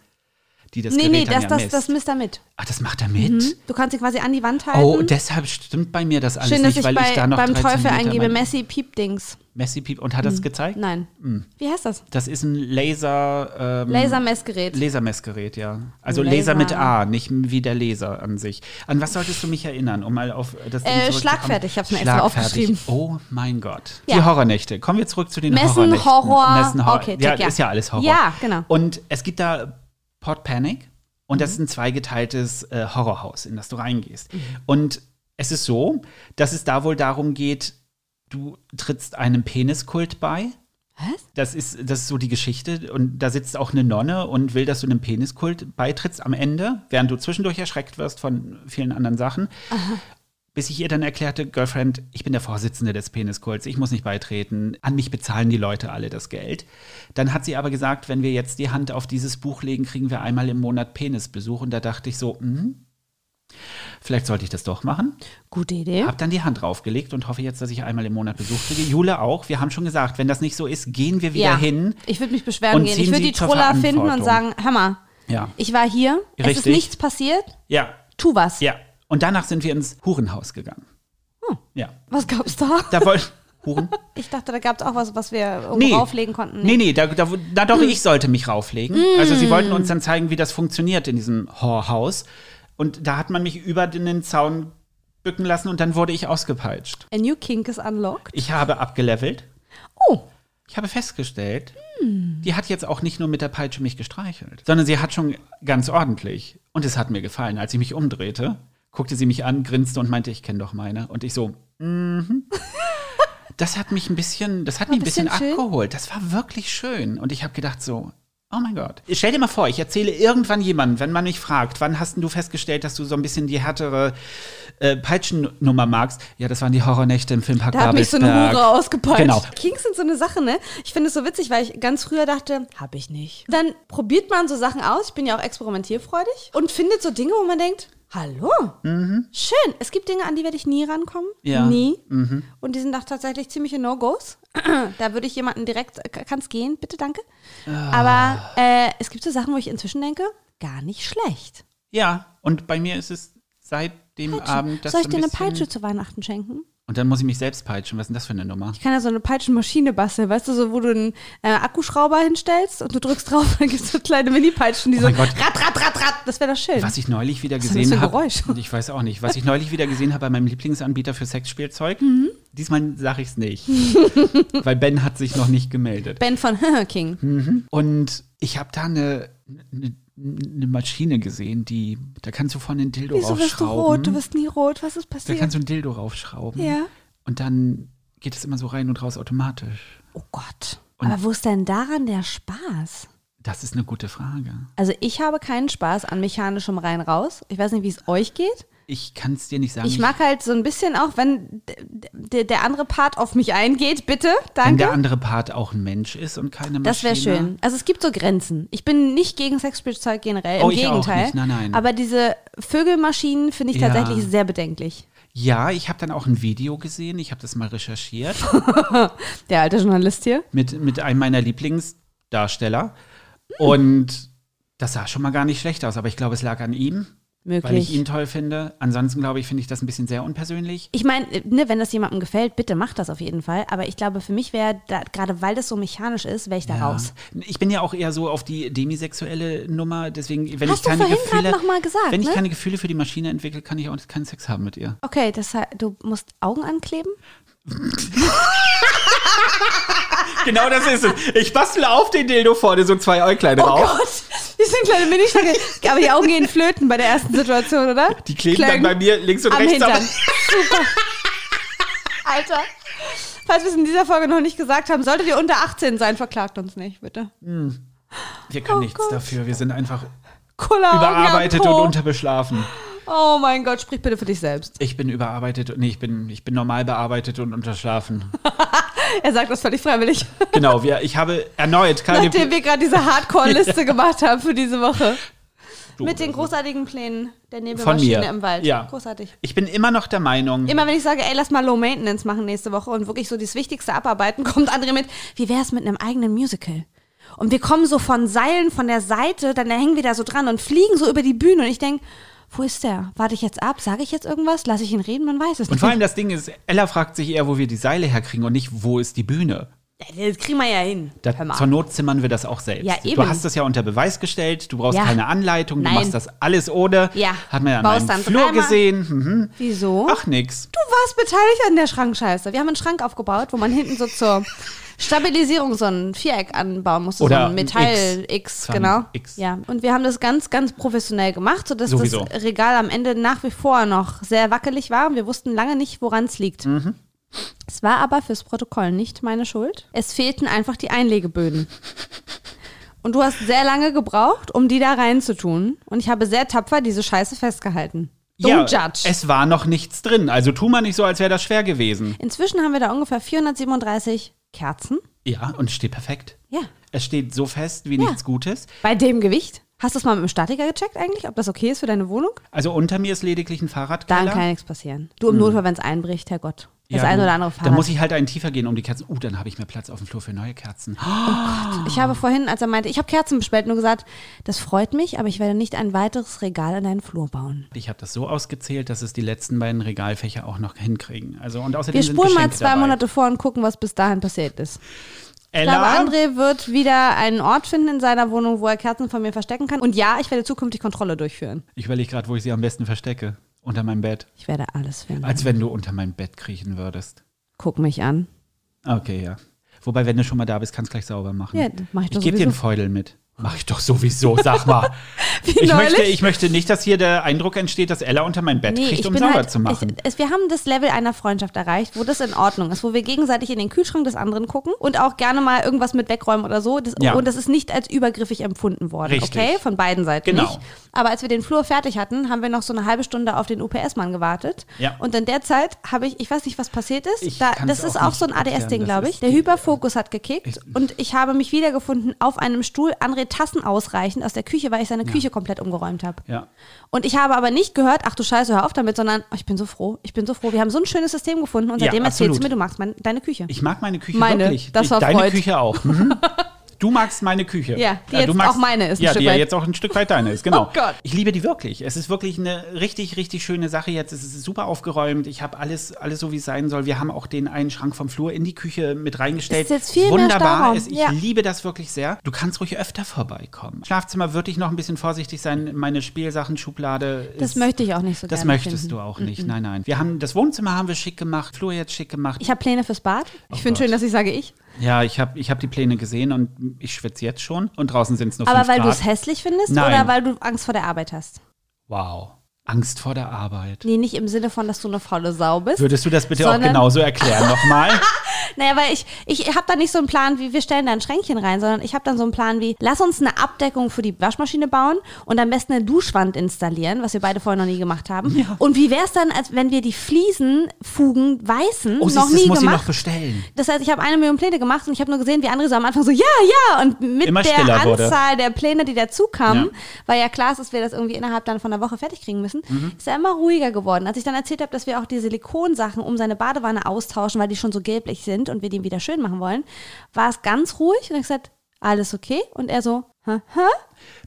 die das nee, Gerät nee, dann das, ja das, misst. das misst er mit. Ach, das macht er mit? Du kannst sie quasi an die Wand halten. Oh, deshalb stimmt bei mir das alles Schön, dass nicht, ich, weil bei, ich da noch beim Teufel eingebe, mein- Messi Piep-Dings. Messi Piep und hat das gezeigt? Nein. Hm. Wie heißt das? Das ist ein Laser. Ähm, Lasermessgerät. Lasermessgerät, ja. Also Laser. Laser. mit A, nicht wie der Laser an sich. An was solltest du mich erinnern, um mal auf das Ding Äh, schlagfertig, ich hab's mir extra aufgeschrieben. Oh mein Gott. Ja. Die Horrornächte. Kommen wir zurück zu den Messen, Horrornächten. Horror. Messen, Horror. Okay, ja, check, ja. ist ja alles Horror. Ja, genau. Und es gibt da Port Panic und Mhm. das ist ein zweigeteiltes äh, Horrorhaus, in das du reingehst. Mhm. Und es ist so, dass es da wohl darum geht, du trittst einem Peniskult bei. Was? Das ist, das ist so die Geschichte. Und da sitzt auch eine Nonne und will, dass du einem Peniskult beitrittst am Ende, während du zwischendurch erschreckt wirst von vielen anderen Sachen. Bis ich ihr dann erklärte, Girlfriend, ich bin der Vorsitzende des Peniskults, ich muss nicht beitreten. An mich bezahlen die Leute alle das Geld. Dann hat sie aber gesagt, wenn wir jetzt die Hand auf dieses Buch legen, kriegen wir einmal im Monat Penisbesuch. Und da dachte ich so, hm, vielleicht sollte ich das doch machen. Gute Idee. Hab dann die Hand draufgelegt und hoffe jetzt, dass ich einmal im Monat Besuch kriege. Jule auch. Wir haben schon gesagt, wenn das nicht so ist, gehen wir wieder ja. hin. Ich würde mich beschweren gehen. Ich würde die Troller finden und sagen, mal, Ja. ich war hier, es ist Richtig. nichts passiert, Ja, tu was. ja. Und danach sind wir ins Hurenhaus gegangen. Hm. Ja. Was gab's da? Da wollten. Huren? Ich dachte, da gab es auch was, was wir Nee. rauflegen konnten. Nee, nee, da, da, da Hm. doch, ich sollte mich rauflegen. Also sie wollten uns dann zeigen, wie das funktioniert in diesem Horrorhaus. Und da hat man mich über den Zaun bücken lassen und dann wurde ich ausgepeitscht. A new kink is unlocked. Ich habe abgelevelt. Oh, Ich habe festgestellt, die hat jetzt auch nicht nur mit der Peitsche mich gestreichelt, sondern sie hat schon ganz ordentlich. Und es hat mir gefallen. Als ich mich umdrehte, guckte sie mich an, grinste und meinte, ich kenne doch meine. Und ich so, mhm. Das hat mich ein bisschen, das hat mich ein bisschen, bisschen abgeholt. Das war wirklich schön. Und ich habe gedacht so, oh mein Gott. Stell dir mal vor, ich erzähle irgendwann jemandem, wenn man mich fragt, wann hast du festgestellt, dass du so ein bisschen die härtere äh, Peitschennummer magst? Ja, das waren die Horrornächte im Filmpark da hat mich so eine Babelsberg. Hure ausgepeitscht. Genau. Kinks sind so eine Sache, ne? Ich finde es so witzig, weil ich ganz früher dachte, hab ich nicht. Dann probiert man so Sachen aus. Ich bin ja auch experimentierfreudig und findet so Dinge, wo man denkt, hallo, schön. Es gibt Dinge, an die werde ich nie rankommen. Mhm. Ja. Mhm. Nie. Und die sind auch tatsächlich ziemliche No-Gos. da würde ich jemanden direkt, äh, kann's gehen, bitte, danke. Ah. Aber äh, es gibt so Sachen, wo ich inzwischen denke, gar nicht schlecht. Ja, und bei mir ist es seit dem Abend das Soll ich dir eine Peitsche zu Weihnachten schenken? Und dann muss ich mich selbst peitschen. Was ist denn das für eine Nummer? Ich kann ja so eine Peitschenmaschine basteln, weißt du, so wo du einen äh, Akkuschrauber hinstellst und du drückst drauf, dann gibt es so kleine Mini-Peitschen, die Oh so Gott. rat, rat, rat, rat. Das wäre doch schön. Was ich neulich wieder das gesehen habe. Ich weiß auch nicht. Was ich neulich wieder gesehen habe bei meinem Lieblingsanbieter für Sexspielzeug. Mhm. Diesmal sage ich es nicht. weil Ben hat sich noch nicht gemeldet. Ben von King. Hm. Und ich habe da eine, eine, eine Maschine gesehen, die, da kannst du vorne einen Dildo Wieso wirst du raufschrauben. rot? Du wirst nie rot. Was ist da passiert? kannst du einen Dildo raufschrauben. Ja. Und dann geht es immer so rein und raus automatisch. oh Gott. Aber wo ist denn daran der Spaß? Das ist eine gute Frage. Also ich habe keinen Spaß an mechanischem rein-raus. Ich weiß nicht, wie es euch geht. Ich kann es dir nicht sagen. Ich mag halt so ein bisschen auch, wenn der andere Part auf mich eingeht. Bitte, wenn danke. der andere Part auch ein Mensch ist und keine Maschine. Das wäre schön. Also es gibt so Grenzen. Ich bin nicht gegen Sexspielzeug generell, Oh, im Gegenteil. Nein, nein. Aber diese Vögelmaschinen finde ich Ja. tatsächlich sehr bedenklich. Ja, ich habe dann auch ein Video gesehen. Ich habe das mal recherchiert Der alte Journalist hier. mit, mit einem meiner Lieblingsdarsteller. Und das sah schon mal gar nicht schlecht aus. Aber ich glaube, es lag an ihm, weil ich Möglich. ihn toll finde. Ansonsten, glaube ich, finde ich das ein bisschen sehr unpersönlich. Ich meine, ne, wenn das jemandem gefällt, bitte macht das auf jeden Fall. Aber ich glaube, für mich wäre, da- gerade weil das so mechanisch ist, wäre ich da raus. Ich bin ja auch eher so auf die demisexuelle Nummer. Deswegen, wenn Hast ich keine vorhin Gefühle, grad noch mal gesagt, wenn ich ne? keine Gefühle für die Maschine entwickle, kann ich auch keinen Sex haben mit ihr. Okay, das heißt, du musst Augen ankleben? Genau das ist es. Ich bastel auf den Dildo vorne so zwei Äuglein drauf. Oh Gott, die sind kleine Minischnacke. Aber die Augen gehen flöten bei der ersten Situation, oder? Die kleben Klöng. dann bei mir links und am rechts Hintern. Super. Alter. Falls wir es in dieser Folge noch nicht gesagt haben, solltet ihr unter 18 sein, verklagt uns nicht, bitte. Wir können Oh nichts Gott. dafür. Wir sind einfach Cola überarbeitet und unterbeschlafen. Oh mein Gott, sprich bitte für dich selbst. Ich bin überarbeitet. Nee, ich bin, ich bin normal bearbeitet und unterschlafen. Er sagt das völlig freiwillig. genau, wir, ich habe erneut keine. Nachdem wir gerade diese Hardcore-Liste gemacht haben für diese Woche. Du, Mit den großartigen Plänen der Nebelmaschine im Wald. Ja. Großartig. Ich bin immer noch der Meinung. Immer wenn ich sage, ey, lass mal Low Maintenance machen nächste Woche und wirklich so das Wichtigste abarbeiten, kommt André mit, wie wäre es mit einem eigenen Musical? Und wir kommen so von Seilen von der Seite, dann hängen wir da so dran und fliegen so über die Bühne und ich denke, wo ist der? Warte ich jetzt ab? Sage ich jetzt irgendwas? Lasse ich ihn reden? Man weiß es Und nicht. vor allem das Ding ist, Ella fragt sich eher, wo wir die Seile herkriegen und nicht, wo ist die Bühne. Das kriegen wir ja hin. Da, zur Not zimmern wir das auch selbst. Ja, Du eben. hast das ja unter Beweis gestellt, du brauchst Ja. keine Anleitung, Nein. du machst das alles ohne. Ja. Hat man ja dann Flur dreimal. gesehen. Mhm. Wieso? Ach nix. Du warst beteiligt an der Schrankscheiße. Wir haben einen Schrank aufgebaut, wo man hinten so zur Stabilisierung so ein Viereck anbauen musste. Oder so ein Metall-X, X. genau. X. Ja. Und wir haben das ganz, ganz professionell gemacht, sodass Sowieso. das Regal am Ende nach wie vor noch sehr wackelig war. Und wir wussten lange nicht, woran es liegt. Mhm. Es war aber fürs Protokoll nicht meine Schuld. Es fehlten einfach die Einlegeböden. Und du hast sehr lange gebraucht, um die da reinzutun. Und ich habe sehr tapfer diese Scheiße festgehalten. Don't ja, judge. es war noch nichts drin. Also tu mal nicht so, als wäre das schwer gewesen. Inzwischen haben wir da ungefähr 437 Kerzen. Ja, und es steht perfekt. Ja. Es steht so fest wie Ja. nichts Gutes. Bei dem Gewicht? Hast du es mal mit dem Statiker gecheckt eigentlich, ob das okay ist für deine Wohnung? Also unter mir ist lediglich ein Fahrradkeller. Dann kann nichts passieren. Du im Notfall, wenn es einbricht, Herrgott. Das Ja, eine oder andere Da Fahrrad. muss ich halt einen tiefer gehen um die Kerzen. Uh, dann habe ich mehr Platz auf dem Flur für neue Kerzen. ich habe vorhin, als er meinte, ich habe Kerzen bestellt, nur gesagt, das freut mich, aber ich werde nicht ein weiteres Regal in deinen Flur bauen. Ich habe das so ausgezählt, dass es die letzten beiden Regalfächer auch noch hinkriegen. Also und außerdem Wir spulen mal zwei dabei. Monate vor und gucken, was bis dahin passiert ist. Ich glaube, André wird wieder einen Ort finden in seiner Wohnung, wo er Kerzen von mir verstecken kann. Und ja, ich werde zukünftig Kontrolle durchführen. Ich überlege gerade, wo ich sie am besten verstecke. Unter meinem Bett. Ich werde alles finden. Als wenn du unter meinem Bett kriechen würdest. Guck mich an. Okay, ja. Wobei, wenn du schon mal da bist, kannst du gleich sauber machen. Ja, mach ich doch Ich gebe dir einen. Feudel mit. Mach ich doch sowieso, sag mal. Ich, möchte, ich möchte nicht, dass hier der Eindruck entsteht, dass Ella unter mein Bett kriegt, um sauber halt, zu machen. Ich, es, wir haben das Level einer Freundschaft erreicht, wo das in Ordnung ist, wo wir gegenseitig in den Kühlschrank des anderen gucken und auch gerne mal irgendwas mit wegräumen oder so. Das, Ja. Und das ist nicht als übergriffig empfunden worden, Richtig. okay? Von beiden Seiten Genau. nicht. Aber als wir den Flur fertig hatten, haben wir noch so eine halbe Stunde auf den UPS-Mann gewartet. Ja. Und in der Zeit habe ich, ich weiß nicht, was passiert ist. Da, das ist auch so ein ADS-Ding, glaube ich. Der Hyperfokus hat gekickt Ich- und ich habe mich wiedergefunden auf einem Stuhl, André Tassen ausreichend aus der Küche, weil ich seine Küche komplett umgeräumt habe. ja. Und ich habe aber nicht gehört, ach du Scheiße, hör auf damit, sondern oh, ich bin so froh, ich bin so froh. Wir haben so ein schönes System gefunden und Ja, seitdem erzählst du mir, du magst mein, deine Küche. Ich mag meine Küche Meine, wirklich. das war Deine Freud. Küche auch. Mhm. Du magst meine Küche. Ja, die Äh, jetzt du magst, auch meine ist ein ja, Stück die ja jetzt auch ein Stück weit deine ist, genau. Oh Gott. Ich liebe die wirklich. Es ist wirklich eine richtig, richtig schöne Sache jetzt. Es ist super aufgeräumt. Ich habe alles, alles so, wie es sein soll. Wir haben auch den einen Schrank vom Flur in die Küche mit reingestellt. Ist jetzt viel mehr Wunderbar. Stauraum. Es, ich Ja. liebe das wirklich sehr. Du kannst ruhig öfter vorbeikommen. Schlafzimmer würde ich noch ein bisschen vorsichtig sein. Meine Spielsachen-Schublade das ist- möchte ich auch nicht so Das gerne möchtest finden. du auch nicht. Nein, nein. Wir haben das Wohnzimmer haben wir schick gemacht, Flur jetzt schick gemacht. Ich habe Pläne fürs Bad. Ich Oh finde schön, dass ich sage ich. Ja, ich habe ich hab die Pläne gesehen und ich schwitze jetzt schon. Und draußen sind es nur Aber 5 weil du es hässlich findest Nein. oder weil du Angst vor der Arbeit hast? Wow. Angst vor der Arbeit. Nee, nicht im Sinne von, dass du eine faule Sau bist. Würdest du das bitte auch genauso erklären nochmal? Naja, weil ich, ich habe da nicht so einen Plan wie, wir stellen da ein Schränkchen rein, sondern ich habe dann so einen Plan wie, lass uns eine Abdeckung für die Waschmaschine bauen und am besten eine Duschwand installieren, was wir beide vorher noch nie gemacht haben. Und wie wäre es dann, als wenn wir die Fliesenfugen weißen, Oh, noch nie muss ich noch gemacht? bestellen. Das heißt, ich habe eine Million Pläne gemacht und ich habe nur gesehen, wie andere so am Anfang so, ja, ja, und mit Immer der stiller wurde. Anzahl der Pläne, die dazukamen, Ja. weil ja klar ist, dass wir das irgendwie innerhalb dann von einer Woche fertig kriegen müssen, Mhm. ist er immer ruhiger geworden. Als ich dann erzählt habe, dass wir auch die Silikonsachen um seine Badewanne austauschen, weil die schon so gelblich sind und wir die wieder schön machen wollen, war es ganz ruhig und ich gesagt, alles okay? Und er so, hä, hä?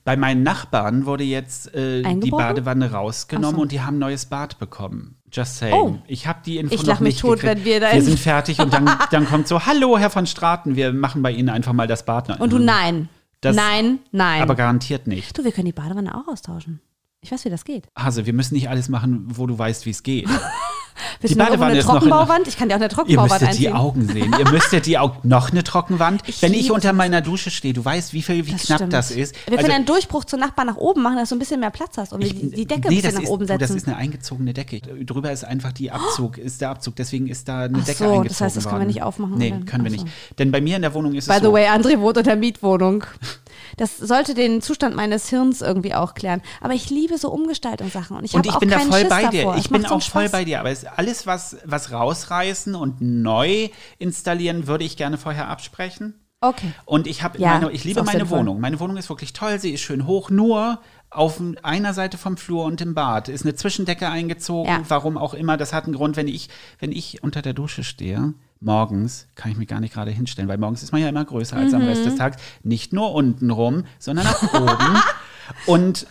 Bei meinen Nachbarn wurde jetzt äh, die? Badewanne rausgenommen so. und die haben ein neues Bad bekommen. Just saying. Oh. Ich habe die Info Ich noch nicht tot, gekriegt. wenn wir da Wir in- sind fertig und dann, dann kommt so, hallo Herr von Straten, wir machen bei Ihnen einfach mal das Bad. Und du, nein. Das- nein, nein. Aber garantiert nicht. du, wir können die Badewanne auch austauschen. Ich weiß, wie das geht. Hase, wir müssen nicht alles machen, wo du weißt, wie es geht. Irgendwo Badewanne eine ist noch Trockenbauwand? Ich kann dir auch eine Ihr Trockenbauwand müsstet die einziehen. Augen sehen. Ihr müsstet die Augen. Noch eine Trockenwand. Ich Wenn ich unter meiner Dusche stehe, du weißt, wie viel, wie Das knapp stimmt. das ist. Wir können Also, einen Durchbruch zur Nachbarn nach oben machen, dass du ein bisschen mehr Platz hast und ich- die, die Decke nee, ein bisschen das nach ist, oben Das setzen. ist eine eingezogene Decke. Drüber ist einfach die Abzug, ist der Abzug. Deswegen ist da eine Ach Decke so, das eingezogen heißt, das können wir nicht aufmachen Nee, können wir nicht. Denn bei mir in der Wohnung ist By es the so. way, André wohnt in der Mietwohnung. Das sollte den Zustand meines Hirns irgendwie auch klären. Aber ich liebe so Umgestaltungssachen und ich und habe ich auch bin da voll Schiss bei dir. davor. Ich Es bin auch voll bei dir. Aber es, alles, was, was rausreißen und neu installieren, würde ich gerne vorher absprechen. Okay. Und ich habe Ja, meine, ich liebe meine sinnvoll. Wohnung. Meine Wohnung ist wirklich toll. Sie ist schön hoch. Nur auf einer Seite vom Flur und im Bad ist eine Zwischendecke eingezogen. Ja. Warum auch immer. Das hat einen Grund, wenn ich, wenn ich unter der Dusche stehe. Morgens kann ich mich gar nicht gerade hinstellen, weil morgens ist man ja immer größer als Mhm. am Rest des Tages. Nicht nur unten rum, sondern auch oben. Und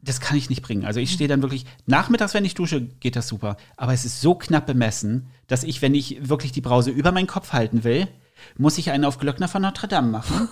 das kann ich nicht bringen. Also ich stehe dann wirklich, nachmittags, wenn ich dusche, geht das super. Aber es ist so knapp bemessen, dass ich, wenn ich wirklich die Brause über meinen Kopf halten will, muss ich einen auf Glöckner von Notre Dame machen.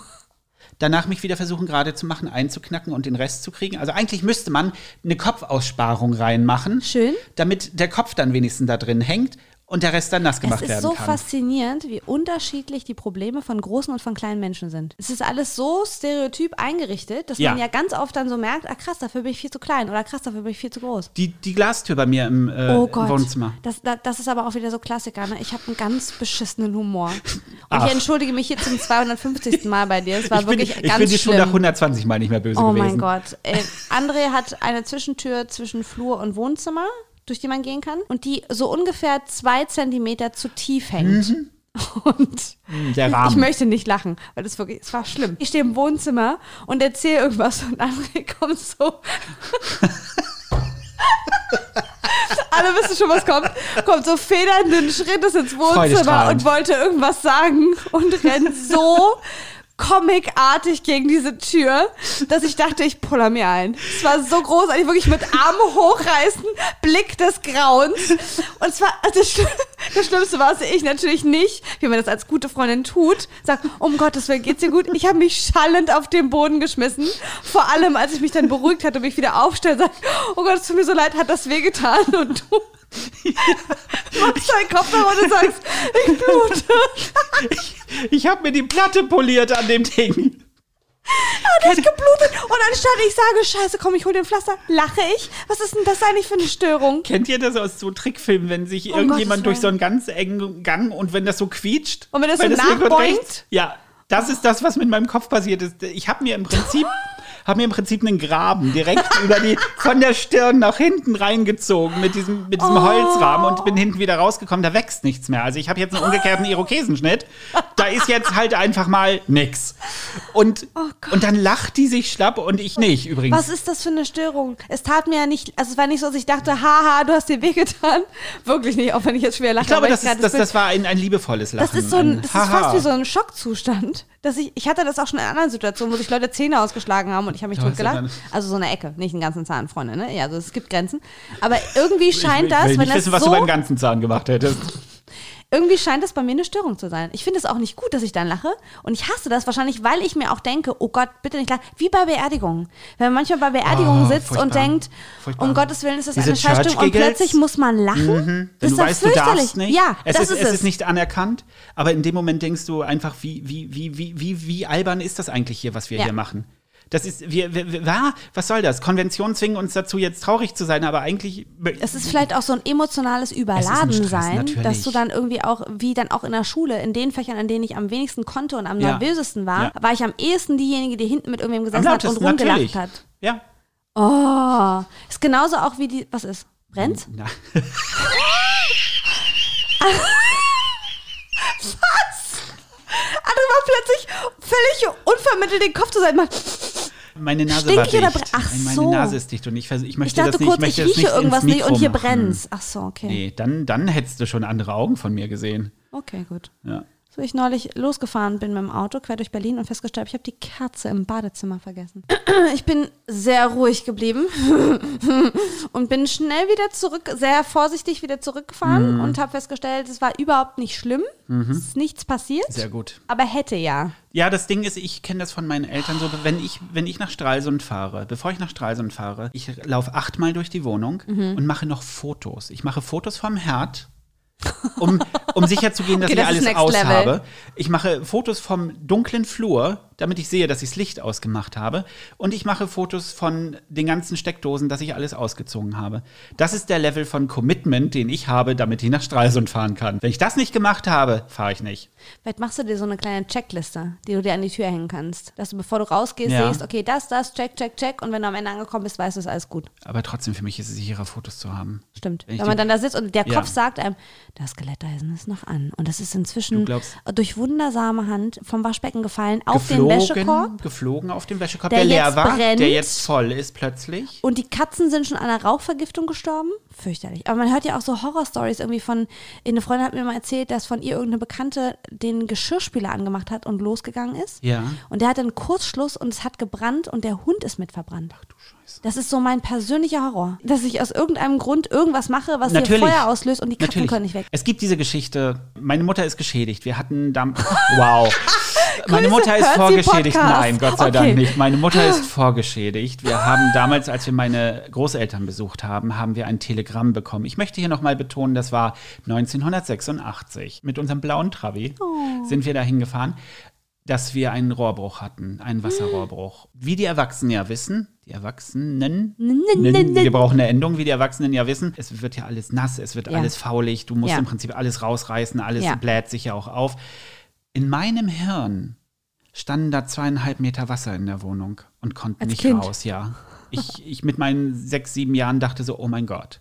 Danach mich wieder versuchen gerade zu machen, einzuknacken und den Rest zu kriegen. Also eigentlich müsste man eine Kopfaussparung reinmachen. Schön. Damit der Kopf dann wenigstens da drin hängt und der Rest dann nass gemacht Es ist werden so kann. faszinierend, wie unterschiedlich die Probleme von großen und von kleinen Menschen sind. Es ist alles so stereotyp eingerichtet, dass Ja. man ja ganz oft dann so merkt, ah krass, dafür bin ich viel zu klein oder krass, dafür bin ich viel zu groß. Die, die Glastür bei mir im, äh, Oh im Gott. Wohnzimmer. Das, das, das ist aber auch wieder so Klassiker. Ne? Ich habe einen ganz beschissenen Humor. Und Ach. ich entschuldige mich hier zum 250. Mal bei dir. Es war ich bin, wirklich ich ganz bin dir schon nach schlimm. 120 Mal nicht mehr böse Oh gewesen. mein Gott. Äh, André hat eine Zwischentür zwischen Flur und Wohnzimmer, durch die man gehen kann. Und die so ungefähr zwei Zentimeter zu tief hängt. Und Der Mhm. Rahmen. ich möchte nicht lachen, weil das wirklich, es war schlimm. Ich stehe im Wohnzimmer und erzähle irgendwas und André kommt so. Alle wissen schon, was kommt. Kommt so federnden Schrittes ins Wohnzimmer und wollte irgendwas sagen und rennt so comicartig gegen diese Tür, dass ich dachte, ich puller mir ein. Es war so großartig, wirklich mit Armen hochreißen, Blick des Grauens. Und es war, also das, Schlimmste war, dass ich natürlich nicht, wie man das als gute Freundin tut, sagt, um Gottes Willen, geht's dir gut? Ich habe mich schallend auf den Boden geschmissen. Vor allem, als ich mich dann beruhigt hatte und mich wieder aufstelle, sage, oh Gott, es tut mir so leid, hat das wehgetan? Und du machst deinen Kopf nach und sagst, ich blute. Ich, ich habe mir die Platte poliert an dem Ding. Hat nicht geblutet. Und anstatt ich sage, scheiße, komm, ich hol den Pflaster, lache ich. Was ist denn das eigentlich für eine Störung? Kennt ihr das aus so Trickfilmen, wenn sich Um irgendjemand Gottes durch so einen ganz engen Gang und wenn das so quietscht? Und wenn das so rechts- Ja, das ist das, was mit meinem Kopf passiert ist. Ich habe mir im Prinzip habe mir im Prinzip einen Graben direkt über die von der Stirn nach hinten reingezogen mit diesem mit diesem Oh. Holzrahmen und bin hinten wieder rausgekommen. Da wächst nichts mehr. Also ich habe jetzt einen umgekehrten Irokesenschnitt. Da ist jetzt halt einfach mal nix. Und und dann lacht die sich schlapp und ich nicht übrigens. Oh Was ist das für eine Störung? Es tat mir ja nicht, also es war nicht so, dass ich dachte, haha, du hast dir wehgetan. Wirklich nicht, auch wenn ich jetzt schwer lache. ich glaube, das, grad ist, das, das war ein, ein liebevolles Lachen. Das ist so ein, das ist fast wie so ein Schockzustand. Dass ich, ich hatte das auch schon in anderen Situationen, wo sich Leute Zähne ausgeschlagen haben und ich habe mich Du totgelacht. Also so eine Ecke, nicht einen ganzen Zahn, Freunde, ne? Ja, also es gibt Grenzen. Aber irgendwie scheint ich das, will wenn nicht das wissen, was so, du beim ganzen Zahn gemacht hättest. irgendwie scheint das bei mir eine Störung zu sein. Ich finde es auch nicht gut, dass ich dann lache. Und ich hasse das wahrscheinlich, weil ich mir auch denke, oh Gott, bitte nicht lachen. Wie bei Beerdigungen. Wenn man manchmal bei Beerdigungen Oh, sitzt furchtbar. und denkt, Furchtbar. um Gottes Willen ist das Diese eine Scheißstimmung und plötzlich muss man lachen. Wenn ist du das weißt, du fürchterlich. darfst nicht. Ja, es das ist, ist, es es. ist nicht anerkannt, aber in dem Moment denkst du einfach, wie, wie, wie, wie, wie, wie albern ist das eigentlich hier, was wir Ja. hier machen? Das ist, wir, wir, wir, was soll das? Konventionen zwingen uns dazu, jetzt traurig zu sein, aber eigentlich. Es ist vielleicht auch so ein emotionales Überladensein, Stress, dass du dann irgendwie auch, wie dann auch in der Schule, in den Fächern, in denen ich am wenigsten konnte und am Ja. nervösesten war, Ja. war ich am ehesten diejenige, die hinten mit irgendwem gesessen hat und rumgelacht natürlich. hat. Ja. Oh, ist genauso auch wie die, was ist? Brennt? Na, Andere war plötzlich völlig unvermittelt den Kopf zu sein. Meine Nase Stink war ich oder dicht. bre- Ach meine so. Nase ist dicht und ich, ich Ich möchte dachte das nicht, kurz, ich ich möchte das rieche nicht irgendwas nicht und hier brennt's. Ach so, okay. Nee, dann, dann hättest du schon andere Augen von mir gesehen. Okay, gut. Ja. So ich neulich losgefahren bin mit dem Auto quer durch Berlin und festgestellt, ich habe die Kerze im Badezimmer vergessen. Ich bin sehr ruhig geblieben und bin schnell wieder zurück, sehr vorsichtig wieder zurückgefahren Mhm. und habe festgestellt, es war überhaupt nicht schlimm, es ist nichts passiert, Sehr gut. aber hätte ja. Ja, das Ding ist, ich kenne das von meinen Eltern so, wenn ich, wenn ich nach Stralsund fahre, bevor ich nach Stralsund fahre, ich laufe achtmal durch die Wohnung Mhm. und mache noch Fotos. Ich mache Fotos vom Herd, um, um sicher zu gehen, dass Okay, ich das alles next aus level. habe. Ich mache Fotos vom dunklen Flur, damit ich sehe, dass ich das Licht ausgemacht habe. Und ich mache Fotos von den ganzen Steckdosen, dass ich alles ausgezogen habe. Das ist der Level von Commitment, den ich habe, damit ich nach Stralsund fahren kann. Wenn ich das nicht gemacht habe, fahre ich nicht. Vielleicht machst du dir so eine kleine Checkliste, die du dir an die Tür hängen kannst, dass du bevor du rausgehst Ja. siehst, okay, das, das, check, check, check und wenn du am Ende angekommen bist, weißt du, ist alles gut. Aber trotzdem, für mich ist es sicherer, Fotos zu haben. Stimmt. Wenn Wenn, man dann da sitzt und der Ja. Kopf sagt einem, das Skeletteisen ist noch an. Und das ist inzwischen durch wundersame Hand vom Waschbecken gefallen auf den geflogen, Wäschekorb. geflogen auf den Wäschekorb, Der der, leer war, brennt. der jetzt voll ist plötzlich. Und die Katzen sind schon an einer Rauchvergiftung gestorben. Fürchterlich. Aber man hört ja auch so Horrorstories irgendwie von, eine Freundin hat mir mal erzählt, dass von ihr irgendeine Bekannte den Geschirrspüler angemacht hat und losgegangen ist. Ja. Und der hatte einen Kurzschluss und es hat gebrannt und der Hund ist mit verbrannt. Ach du Scheiße. Das ist so mein persönlicher Horror. Dass ich aus irgendeinem Grund irgendwas mache, was hier Natürlich. Feuer auslöst und die Katzen Natürlich. können nicht weg. Es gibt diese Geschichte, meine Mutter ist geschädigt. Wir hatten da, wow. Meine Mutter ist vorgeschädigt. Nein, Gott sei Okay. Dank nicht. Meine Mutter ist vorgeschädigt. Wir haben damals, als wir meine Großeltern besucht haben, haben wir ein Telegramm bekommen. Ich möchte hier nochmal betonen, das war 1986. Mit unserem blauen Trabi Oh. sind wir da hingefahren, dass wir einen Rohrbruch hatten, einen Wasserrohrbruch. Wie die Erwachsenen ja wissen, die Erwachsenen, wir brauchen eine Endung, wie die Erwachsenen ja wissen, es wird ja alles nass, es wird Ja. alles faulig, du musst Ja. im Prinzip alles rausreißen, alles Ja. bläht sich ja auch auf. In meinem Hirn standen da zweieinhalb Meter Wasser in der Wohnung und konnten Als nicht Kind? raus, ja. Ich, ich mit meinen sechs, sieben Jahren dachte so, oh mein Gott.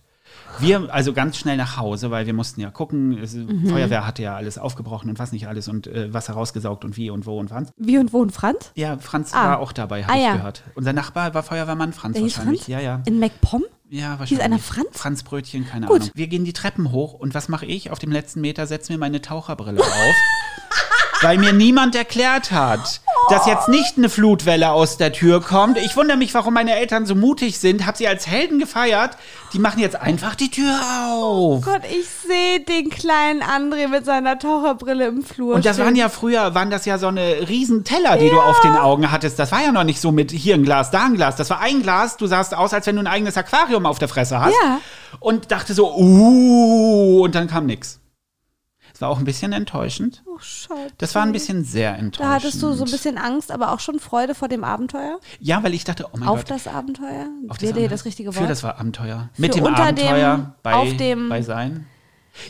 Wir also ganz schnell nach Hause, weil wir mussten ja gucken, es, Mhm. Feuerwehr hatte ja alles aufgebrochen und was nicht alles und äh, Wasser rausgesaugt und wie und wo und Franz. Wie und wo und Franz? Ja, Franz Ah. war auch dabei, habe Ah, ich ja. gehört. Unser Nachbar war Feuerwehrmann Franz Der wahrscheinlich. Franz? Ja, ja. In MacPom? Ja, wahrscheinlich. Hieß einer Franz? Franz Brötchen, keine Gut. Ahnung. Wir gehen die Treppen hoch und was mache ich? Auf dem letzten Meter setze mir meine Taucherbrille auf. weil mir niemand erklärt hat, dass jetzt nicht eine Flutwelle aus der Tür kommt. Ich wundere mich, warum meine Eltern so mutig sind. Hab sie als Helden gefeiert. Die machen jetzt einfach die Tür auf. Gott, ich sehe den kleinen André mit seiner Taucherbrille im Flur. Und das stehen. waren ja früher, waren das ja so eine riesen Teller, die du auf den Augen hattest. Das war ja noch nicht so mit hier ein Glas, da ein Glas. Das war ein Glas, du sahst aus, als wenn du ein eigenes Aquarium auf der Fresse hast. Ja. Und dachte so, uh, und dann kam nix. Es war auch ein bisschen enttäuschend. Oh, Scheiße. Das war ein bisschen sehr enttäuschend. Da hattest du so ein bisschen Angst, aber auch schon Freude vor dem Abenteuer? Ja, weil ich dachte, oh mein Auf Gott. das Abenteuer? auf dir Abenteuer. das richtige Für Wort? das war Abenteuer. Mit Für dem unter dem- Abenteuer bei, auf dem- bei sein.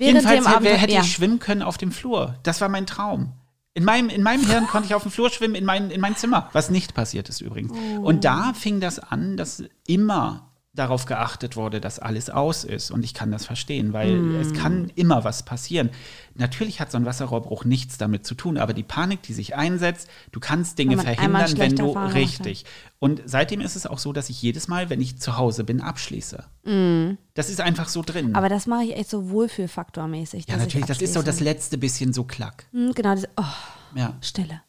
Jedenfalls dem hätte, Abenteuer- hätte ja. ich schwimmen können auf dem Flur. Das war mein Traum. In meinem, in meinem Hirn konnte ich auf dem Flur schwimmen, in mein, in mein Zimmer. Was nicht passiert ist übrigens. Oh. Und da fing das an, dass immer darauf geachtet wurde, dass alles aus ist. Und ich kann das verstehen, weil Mm. es kann immer was passieren. Natürlich hat so ein Wasserrohrbruch nichts damit zu tun, aber die Panik, die sich einsetzt, du kannst Dinge verhindern, wenn du Erfahrungen richtig. Und seitdem ist es auch so, dass ich jedes Mal, wenn ich zu Hause bin, abschließe. Das ist einfach so drin. Mm. Aber das mache ich echt so wohlfühlfaktormäßig. ja, natürlich, das ist so das letzte bisschen so klack. Hm, Genau, diese, oh, Ja. Stille.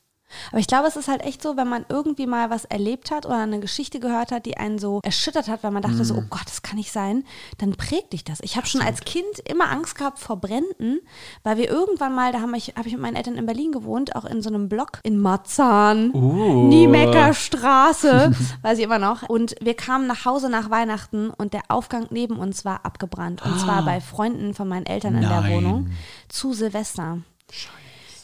Aber ich glaube, es ist halt echt so, wenn man irgendwie mal was erlebt hat oder eine Geschichte gehört hat, die einen so erschüttert hat, weil man dachte Mhm. so, oh Gott, das kann nicht sein, dann prägt dich das. Ich habe schon als Kind immer Angst gehabt vor Bränden, weil wir irgendwann mal, da habe ich, hab ich mit meinen Eltern in Berlin gewohnt, auch in so einem Block in Marzahn, Uh. Niemecker Straße, weiß ich immer noch. Und wir kamen nach Hause nach Weihnachten und der Aufgang neben uns war abgebrannt. Und zwar bei Freunden von meinen Eltern in der Ah. Nein. Wohnung zu Silvester.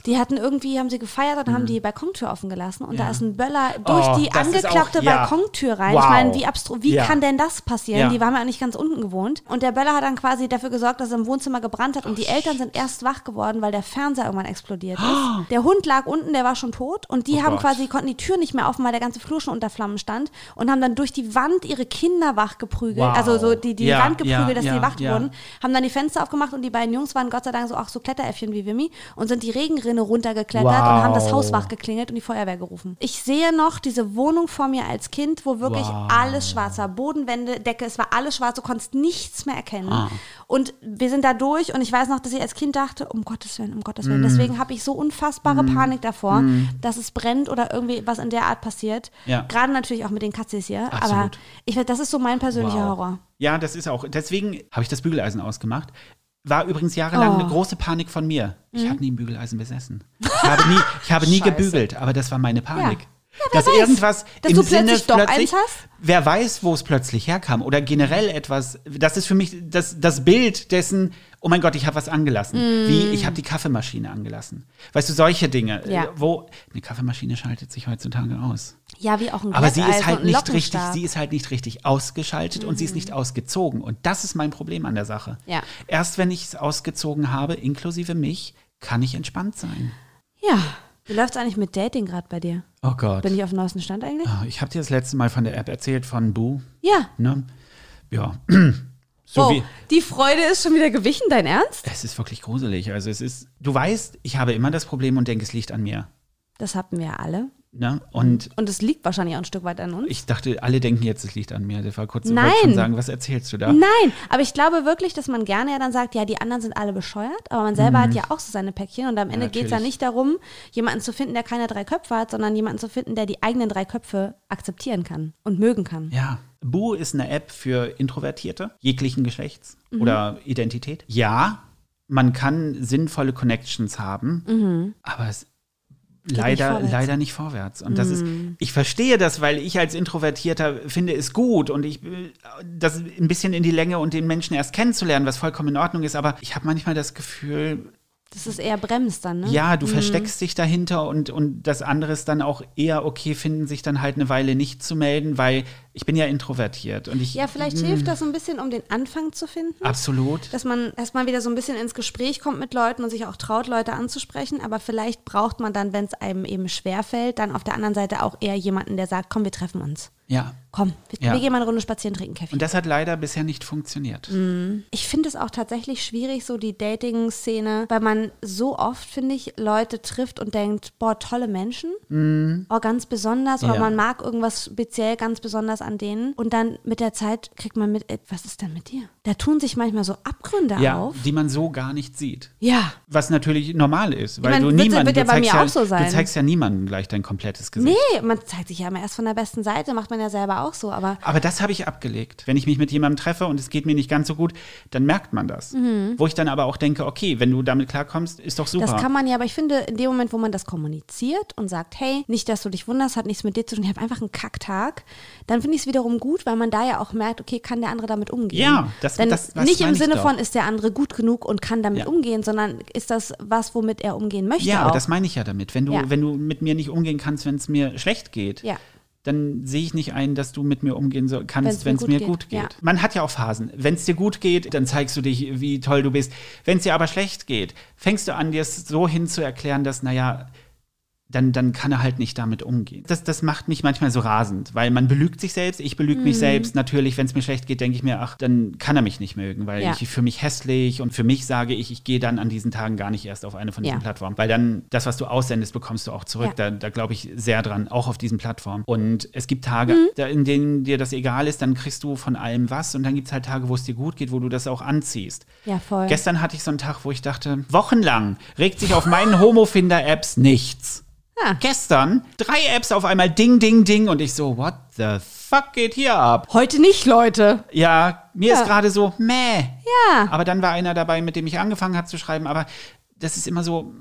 Die hatten irgendwie, haben sie gefeiert und haben die Balkontür offen gelassen und da Mhm. Ja. ist ein Böller durch Oh, die angeklappte auch- ja. Balkontür rein. Wow. Ich meine, wie abstru wie kann denn das passieren? Die waren ja nicht ganz unten gewohnt. Und der Böller hat dann quasi dafür gesorgt, dass es im Wohnzimmer gebrannt hat und die Oh, Eltern sind erst wach geworden, weil der Fernseher irgendwann explodiert ist. Der Hund lag unten, der war schon tot und die Oh haben Gott. quasi, konnten die Tür nicht mehr offen, weil der ganze Flur schon unter Flammen stand und haben dann durch die Wand ihre Kinder wach geprügelt, Wow. also so die, die Wand geprügelt, dass die wach wurden haben dann die Fenster aufgemacht und die beiden Jungs waren Gott sei Dank so auch so Kletteräffchen wie Wimmy und sind die Regenrinne runtergeklettert Wow. und haben das Haus wach geklingelt und die Feuerwehr gerufen. Ich sehe noch diese Wohnung vor mir als Kind, wo wirklich Wow. alles schwarz war. Bodenwände, Decke, es war alles schwarz, du konntest nichts mehr erkennen. Ah. Und wir sind da durch und ich weiß noch, dass ich als Kind dachte, um Gottes Willen, um Gottes Mm. Willen. Deswegen habe ich so unfassbare Panik davor, dass es brennt oder irgendwie was in der Art passiert. Ja. Gerade natürlich auch mit den Katzis hier. Aber Absolut. ich, weiß, das ist so mein persönlicher Wow. Horror. Ja, das ist auch. Deswegen habe ich das Bügeleisen ausgemacht. War übrigens jahrelang Oh. eine große Panik von mir. Ich habe nie ein Bügeleisen besessen. Ich habe nie, ich habe nie gebügelt, aber das war meine Panik. Wer dass weiß, irgendwas dass im du Sinne plötzlich hast? wer weiß, wo es plötzlich herkam oder generell etwas, das ist für mich das, das Bild dessen, oh mein Gott, ich habe was angelassen, wie ich habe die Kaffeemaschine angelassen. Weißt du, solche Dinge, Ja. äh, wo eine Kaffeemaschine schaltet sich heutzutage aus. Ja, wie auch ein Aber sie ist halt nicht richtig, sie ist halt nicht richtig ausgeschaltet und sie ist nicht ausgezogen. Und das ist mein Problem an der Sache. Ja. Erst wenn ich es ausgezogen habe, inklusive mich, kann ich entspannt sein. Ja. Wie läuft's eigentlich mit Dating gerade bei dir? Oh Gott. Bin ich auf dem neuesten Stand eigentlich? Ah, ich habe dir das letzte Mal von der App erzählt, von Boo. Ja. Ne? Ja. So oh, wie. die Freude ist schon wieder gewichen, dein Ernst? Es ist wirklich gruselig. Also es ist, du weißt, ich habe immer das Problem und denke, es liegt an mir. Das hatten wir alle. Ne? Und Und es liegt wahrscheinlich auch ein Stück weit an uns. ich dachte, alle denken jetzt, es liegt an mir. Das war kurz Nein. schon sagen, was erzählst du da? Nein, aber ich glaube wirklich, dass man gerne ja dann sagt, ja, die anderen sind alle bescheuert, aber man selber hat ja auch so seine Päckchen und am Ende geht es ja Mhm. nicht darum, jemanden zu finden, der keine drei Köpfe hat, sondern jemanden zu finden, der die eigenen drei Köpfe akzeptieren kann und mögen kann. Ja. Boo ist eine App für Introvertierte, jeglichen Geschlechts Mhm. oder Identität. Ja, man kann sinnvolle Connections haben, aber es leider. Mhm. leider nicht vorwärts. Und das ist, ich verstehe das, weil ich als Introvertierter finde es gut und ich das ein bisschen in die Länge und den Menschen erst kennenzulernen, was vollkommen in Ordnung ist. Aber ich habe manchmal das Gefühl, Das ist eher bremst dann, ne? ja, du versteckst dich dahinter und, und das andere ist dann auch eher okay finden, sich dann halt eine Weile nicht zu melden, weil ich bin ja introvertiert und ich. Ja, vielleicht hilft das so ein bisschen, um den Anfang zu finden. Absolut. Dass man erstmal wieder so ein bisschen ins Gespräch kommt mit Leuten und sich auch traut, Leute anzusprechen. Aber vielleicht braucht man dann, wenn es einem eben schwerfällt, dann auf der anderen Seite auch eher jemanden, der sagt, komm, wir treffen uns. Ja. Komm, wir, Ja. wir gehen mal eine Runde spazieren, trinken Kaffee. Und das hat leider bisher nicht funktioniert. Ich finde es auch tatsächlich schwierig, so die Dating-Szene, weil man so oft, finde ich, Leute trifft und denkt, boah, tolle Menschen. Oh, ganz besonders. Oder Ja. man mag irgendwas speziell ganz besonders an denen und dann mit der Zeit kriegt man mit, ey, was ist denn mit dir? Da tun sich manchmal so Abgründe Ja, auf. die man so gar nicht sieht. Ja. Was natürlich normal ist, weil meine, du niemanden, wird ja bei mir ja, auch so sein. du zeigst ja niemandem gleich dein komplettes Gesicht. Nee, man zeigt sich ja immer erst von der besten Seite, macht man ja selber auch so, aber Aber das habe ich abgelegt. Wenn ich mich mit jemandem treffe und es geht mir nicht ganz so gut, dann merkt man das. Wo ich dann aber auch denke, okay, wenn du damit klarkommst, ist doch super. Mhm. das kann man ja, aber ich finde, in dem Moment, wo man das kommuniziert und sagt, hey, nicht, dass du dich wunderst, hat nichts mit dir zu tun, ich habe einfach einen Kacktag, dann finde ich es wiederum gut, weil man da ja auch merkt, okay, kann der andere damit umgehen. Ja, das- Denn das- das nicht im ich Sinne von, ist der andere gut genug und kann damit Ja. umgehen, sondern ist das was, womit er umgehen möchte ja, auch. aber das meine ich ja damit. Wenn du, Ja. wenn du mit mir nicht umgehen kannst, wenn es mir schlecht geht, Ja. dann sehe ich nicht ein, dass du mit mir umgehen so, kannst, mir wenn es gut mir geht, gut geht. ja. Man hat ja auch Phasen. Wenn es dir gut geht, dann zeigst du dich, wie toll du bist. Wenn es dir aber schlecht geht, fängst du an, dir es so hin zu erklären, dass, naja, dann, dann kann er halt nicht damit umgehen. Das, das macht mich manchmal so rasend, weil man belügt sich selbst, ich belüge Mhm. mich selbst. Natürlich, wenn es mir schlecht geht, denke ich mir, ach, dann kann er mich nicht mögen, weil Ja. ich für mich hässlich und für mich sage ich, ich gehe dann an diesen Tagen gar nicht erst auf eine von diesen Ja. Plattformen. Weil dann das, was du aussendest, bekommst du auch zurück. Ja. Da, da glaube ich sehr dran, auch auf diesen Plattformen. Und es gibt Tage, Mhm. da, in denen dir das egal ist, dann kriegst du von allem was. Und dann gibt es halt Tage, wo es dir gut geht, wo du das auch anziehst. ja, voll. Gestern hatte ich so einen Tag, wo ich dachte, wochenlang regt sich auf meinen Homofinder-Apps nichts. Ja. Gestern drei Apps auf einmal Ding, Ding, Ding und ich so, what the fuck geht hier ab? Heute nicht, Leute. Ja, mir Ja. ist gerade so, meh. Ja. Aber dann war einer dabei, mit dem ich angefangen habe zu schreiben, aber das ist immer so,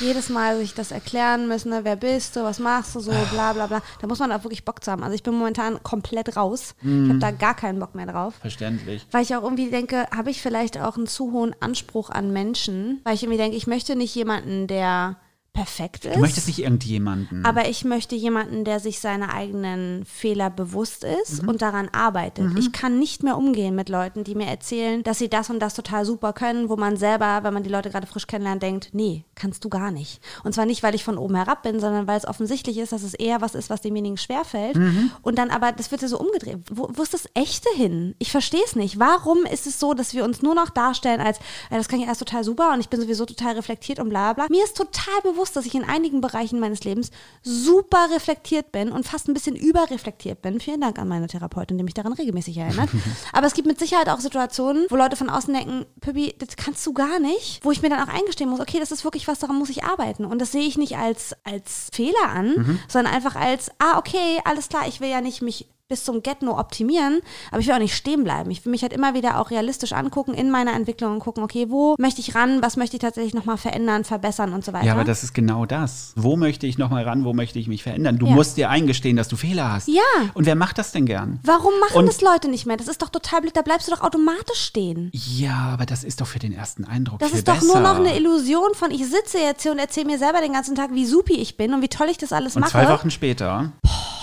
jedes Mal sich das erklären müssen, ne? wer bist du, was machst du so, bla bla bla. Da muss man auch wirklich Bock zu haben. Also ich bin momentan komplett raus. Ich Mhm. habe da gar keinen Bock mehr drauf. verständlich. Weil ich auch irgendwie denke, habe ich vielleicht auch einen zu hohen Anspruch an Menschen? Weil ich irgendwie denke, ich möchte nicht jemanden, der perfekt ist. Du möchtest nicht irgendjemanden. aber ich möchte jemanden, der sich seiner eigenen Fehler bewusst ist Mhm. und daran arbeitet. Ich kann nicht mehr umgehen mit Leuten, die mir erzählen, dass sie das und das total super können, wo man selber, wenn man die Leute gerade frisch kennenlernt, denkt, nee, kannst du gar nicht. Und zwar nicht, weil ich von oben herab bin, sondern weil es offensichtlich ist, dass es eher was ist, was demjenigen schwerfällt. Mhm. Und dann aber, das wird ja so umgedreht. Wo, wo ist das Echte hin? Ich verstehe es nicht. Warum ist es so, dass wir uns nur noch darstellen als, ja, das kann ich erst total super und ich bin sowieso total reflektiert und bla bla. Mir ist total bewusst, dass ich in einigen Bereichen meines Lebens super reflektiert bin und fast ein bisschen überreflektiert bin. Vielen Dank an meine Therapeutin, die mich daran regelmäßig erinnert. Aber es gibt mit Sicherheit auch Situationen, wo Leute von außen denken, Pippi, das kannst du gar nicht. Wo ich mir dann auch eingestehen muss, okay, das ist wirklich was, daran muss ich arbeiten. Und das sehe ich nicht als, als Fehler an, sondern einfach als, ah, okay, alles klar, ich will ja nicht mich bis zum Get-No optimieren, aber ich will auch nicht stehen bleiben. Ich will mich halt immer wieder auch realistisch angucken in meiner Entwicklung und gucken, okay, wo möchte ich ran, was möchte ich tatsächlich nochmal verändern, verbessern und so weiter. ja, aber das ist genau das. Wo möchte ich nochmal ran, wo möchte ich mich verändern? Du Ja. musst dir eingestehen, dass du Fehler hast. Ja. Und wer macht das denn gern? Warum machen Und- das Leute nicht mehr? Das ist doch total blöd, da bleibst du doch automatisch stehen. Ja, aber das ist doch für den ersten Eindruck Das ist doch besser. nur noch eine Illusion von, ich sitze jetzt hier und erzähle mir selber den ganzen Tag, wie supi ich bin und wie toll ich das alles Und mache. zwei Wochen später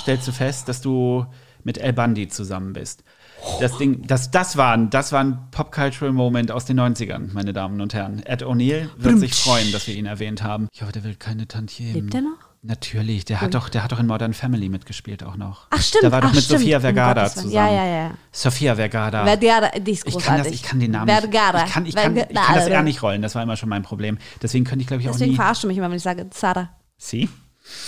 stellst du fest, dass du mit El Bandi zusammen bist. Das Ding, das, das, war, ein- das war ein Pop-Cultural-Moment aus den 90ern, meine Damen und Herren. Ed O'Neill wird sich freuen, dass wir ihn erwähnt haben. Ich hoffe, der will keine Tantiemen. Lebt er noch? Natürlich, der hat, doch, der hat doch in Modern Family mitgespielt auch noch. Ach stimmt. Der war doch Ach, mit stimmt. Sofia Vergara zusammen. Ja, ja, ja. Sofia Vergara. Vergara, die ist Ich großartig. kann, das, ich kann den Namen nicht. Vergara. Ich kann, ich, kann, ich kann das Vergara. eher nicht rollen. Das war immer schon mein Problem. Deswegen könnte ich, glaube ich, auch Deswegen nie. verarscht du mich immer, wenn ich sage, Zara. Sie?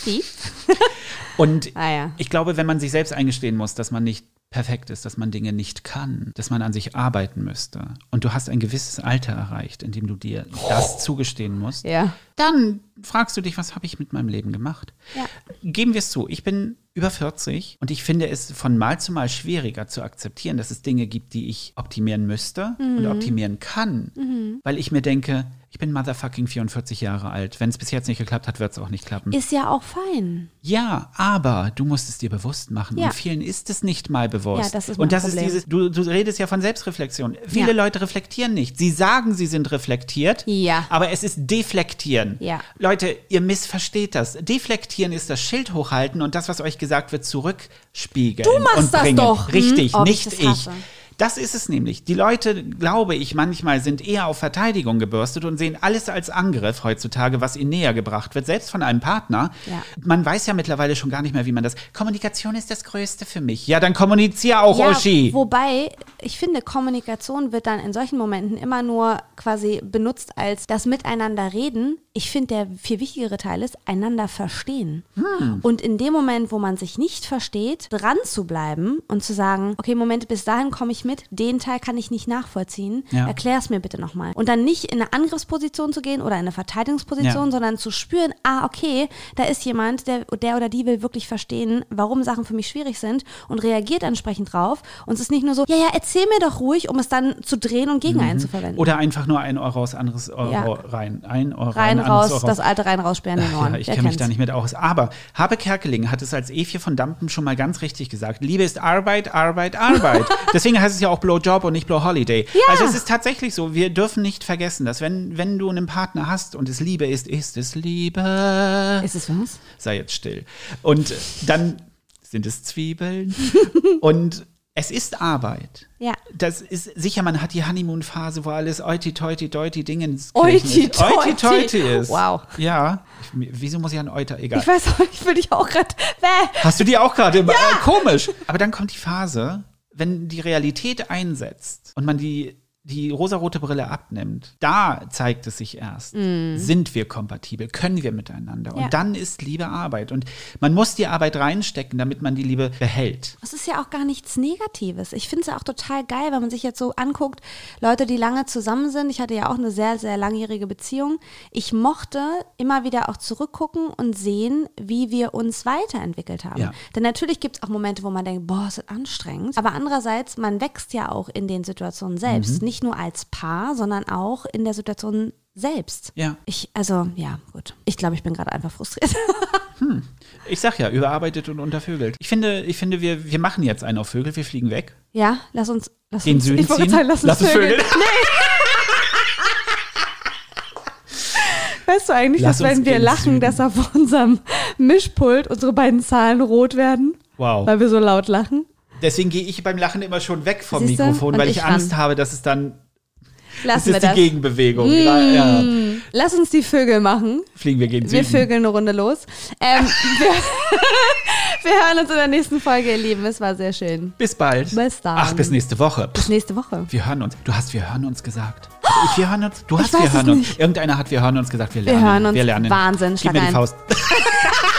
Die? Und Ah ja. ich glaube, wenn man sich selbst eingestehen muss, dass man nicht perfekt ist, dass man Dinge nicht kann, dass man an sich arbeiten müsste und du hast ein gewisses Alter erreicht, in dem du dir das zugestehen musst, Ja. dann fragst du dich, was habe ich mit meinem Leben gemacht? Ja. Geben wir es zu, ich bin über 40 und ich finde es von Mal zu Mal schwieriger zu akzeptieren, dass es Dinge gibt, die ich optimieren müsste und Mhm. optimieren kann, weil ich mir denke, ich bin motherfucking 44 Jahre alt. Wenn es bis jetzt nicht geklappt hat, wird es auch nicht klappen. Ist ja auch fein. Ja, aber du musst es dir bewusst machen. Ja. Und vielen ist es nicht mal bewusst. Ja, das ist Und das Problem. ist dieses, du, du redest ja von Selbstreflexion. Viele Ja. Leute reflektieren nicht. Sie sagen, sie sind reflektiert, Ja. aber es ist deflektieren. Ja. Leute, ihr missversteht das. Deflektieren ist das Schild hochhalten und das, was euch gesagt wird, zurückspiegeln. Du machst und das bringen. doch. Hm? Richtig, Oh, wie ich nicht das ich. Das ist es nämlich. Die Leute, glaube ich, manchmal sind eher auf Verteidigung gebürstet und sehen alles als Angriff heutzutage, was ihnen näher gebracht wird, selbst von einem Partner. Ja. Man weiß ja mittlerweile schon gar nicht mehr, wie man das. Kommunikation ist das Größte für mich. Ja, dann kommunizier auch, Ja, Uschi. wobei, ich finde, Kommunikation wird dann in solchen Momenten immer nur quasi benutzt als das Miteinander reden. Ich finde, der viel wichtigere Teil ist, einander verstehen. Hm. Und in dem Moment, wo man sich nicht versteht, dran zu bleiben und zu sagen, okay, Moment, bis dahin komme ich mit, den Teil kann ich nicht nachvollziehen, Ja. erklär es mir bitte nochmal. Und dann nicht in eine Angriffsposition zu gehen oder in eine Verteidigungsposition, Ja. sondern zu spüren, ah, okay, da ist jemand, der, der oder die will wirklich verstehen, warum Sachen für mich schwierig sind und reagiert entsprechend drauf. Und es ist nicht nur so, ja, ja, erzähl mir doch ruhig, um es dann zu drehen und gegen einen zu verwenden. Mhm. Oder einfach nur ein Euro raus, anderes Euro Ja. rein. Ein Euro rein, rein, raus, Euro das alte rein, raus, sperren den Ohren. Ja, ich kenne mich da nicht mit aus. Aber Habe Kerkeling hat es als Evie von Dampen schon mal ganz richtig gesagt. Liebe ist Arbeit, Arbeit, Arbeit. Deswegen heißt es es ja auch Blow Job und nicht Blow Holiday. Ja. Also es ist tatsächlich so, wir dürfen nicht vergessen, dass wenn, wenn du einen Partner hast und es Liebe ist, ist es Liebe. Ist es was? Sei jetzt still. Und dann sind es Zwiebeln. und es ist Arbeit. Ja. Das ist sicher, man hat die Honeymoon-Phase, wo alles oiti toiti deuti Dingens. Oiti toiti. toiti ist. Wow. Ja. Ich, wieso muss ich an Euter? Egal. Ich weiß auch, ich will dich auch gerade. Hast du die auch gerade? Ja. Äh, komisch. Aber dann kommt die Phase, wenn die Realität einsetzt und man die, die rosarote Brille abnimmt, da zeigt es sich erst. Sind wir kompatibel? Können wir miteinander? Und Ja. dann ist Liebe Arbeit. Und man muss die Arbeit reinstecken, damit man die Liebe behält. Das ist ja auch gar nichts Negatives. Ich finde es ja auch total geil, wenn man sich jetzt so anguckt, Leute, die lange zusammen sind. Ich hatte ja auch eine sehr, sehr langjährige Beziehung. Ich mochte immer wieder auch zurückgucken und sehen, wie wir uns weiterentwickelt haben. Ja. Denn natürlich gibt es auch Momente, wo man denkt, boah, ist das anstrengend. Aber andererseits, man wächst ja auch in den Situationen selbst. Nicht nur als Paar, sondern auch in der Situation selbst. Ja. Ich, also, ja, gut. Ich glaube, ich bin gerade einfach frustriert. Ich sag ja, überarbeitet und untervögelt. Ich finde, ich finde wir, wir machen jetzt einen auf Vögel, wir fliegen weg. ja, lass uns. Lass Den uns Süden ich ziehen? sagen, lass uns Lass uns vögeln. vögeln. Weißt du eigentlich, Lass dass wenn wir lachen, Süden. dass auf unserem Mischpult unsere beiden Zahlen rot werden? Wow. Weil wir so laut lachen? Deswegen gehe ich beim Lachen immer schon weg vom Siehste? Mikrofon, Und weil ich ich Angst habe, dass es dann. Das Lassen wir ist die das. Gegenbewegung. Ja, Lass uns die Vögel machen. fliegen wir gegen Wir Süden. vögeln eine Runde los. Ähm, wir, wir hören uns in der nächsten Folge, ihr Lieben. Es war sehr schön. Bis bald. Bis dann. Ach, bis nächste Woche. Bis nächste Woche. Wir hören uns. Du hast wir hören uns gesagt. Ich, wir hören uns. Du hast wir hören uns. nicht. Irgendeiner hat wir hören uns gesagt. Wir lernen. hören uns. Wir lernen. Wahnsinn. Gib Schlag mir die ein.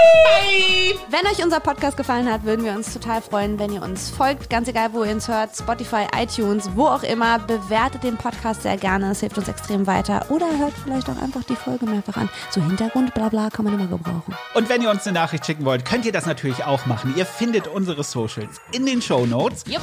Faust. Wenn euch unser Podcast gefallen hat, würden wir uns total freuen, wenn ihr uns folgt. Ganz egal, wo ihr uns hört. Spotify, iTunes, wo auch immer. Bewertet den Podcast sehr gerne. Es hilft uns extrem weiter. Oder hört vielleicht auch einfach die Folge mehrfach an. So Hintergrund, bla bla, kann man immer gebrauchen. Und wenn ihr uns eine Nachricht schicken wollt, könnt ihr das natürlich auch machen. Ihr findet unsere Socials in den Show Notes. Jupp.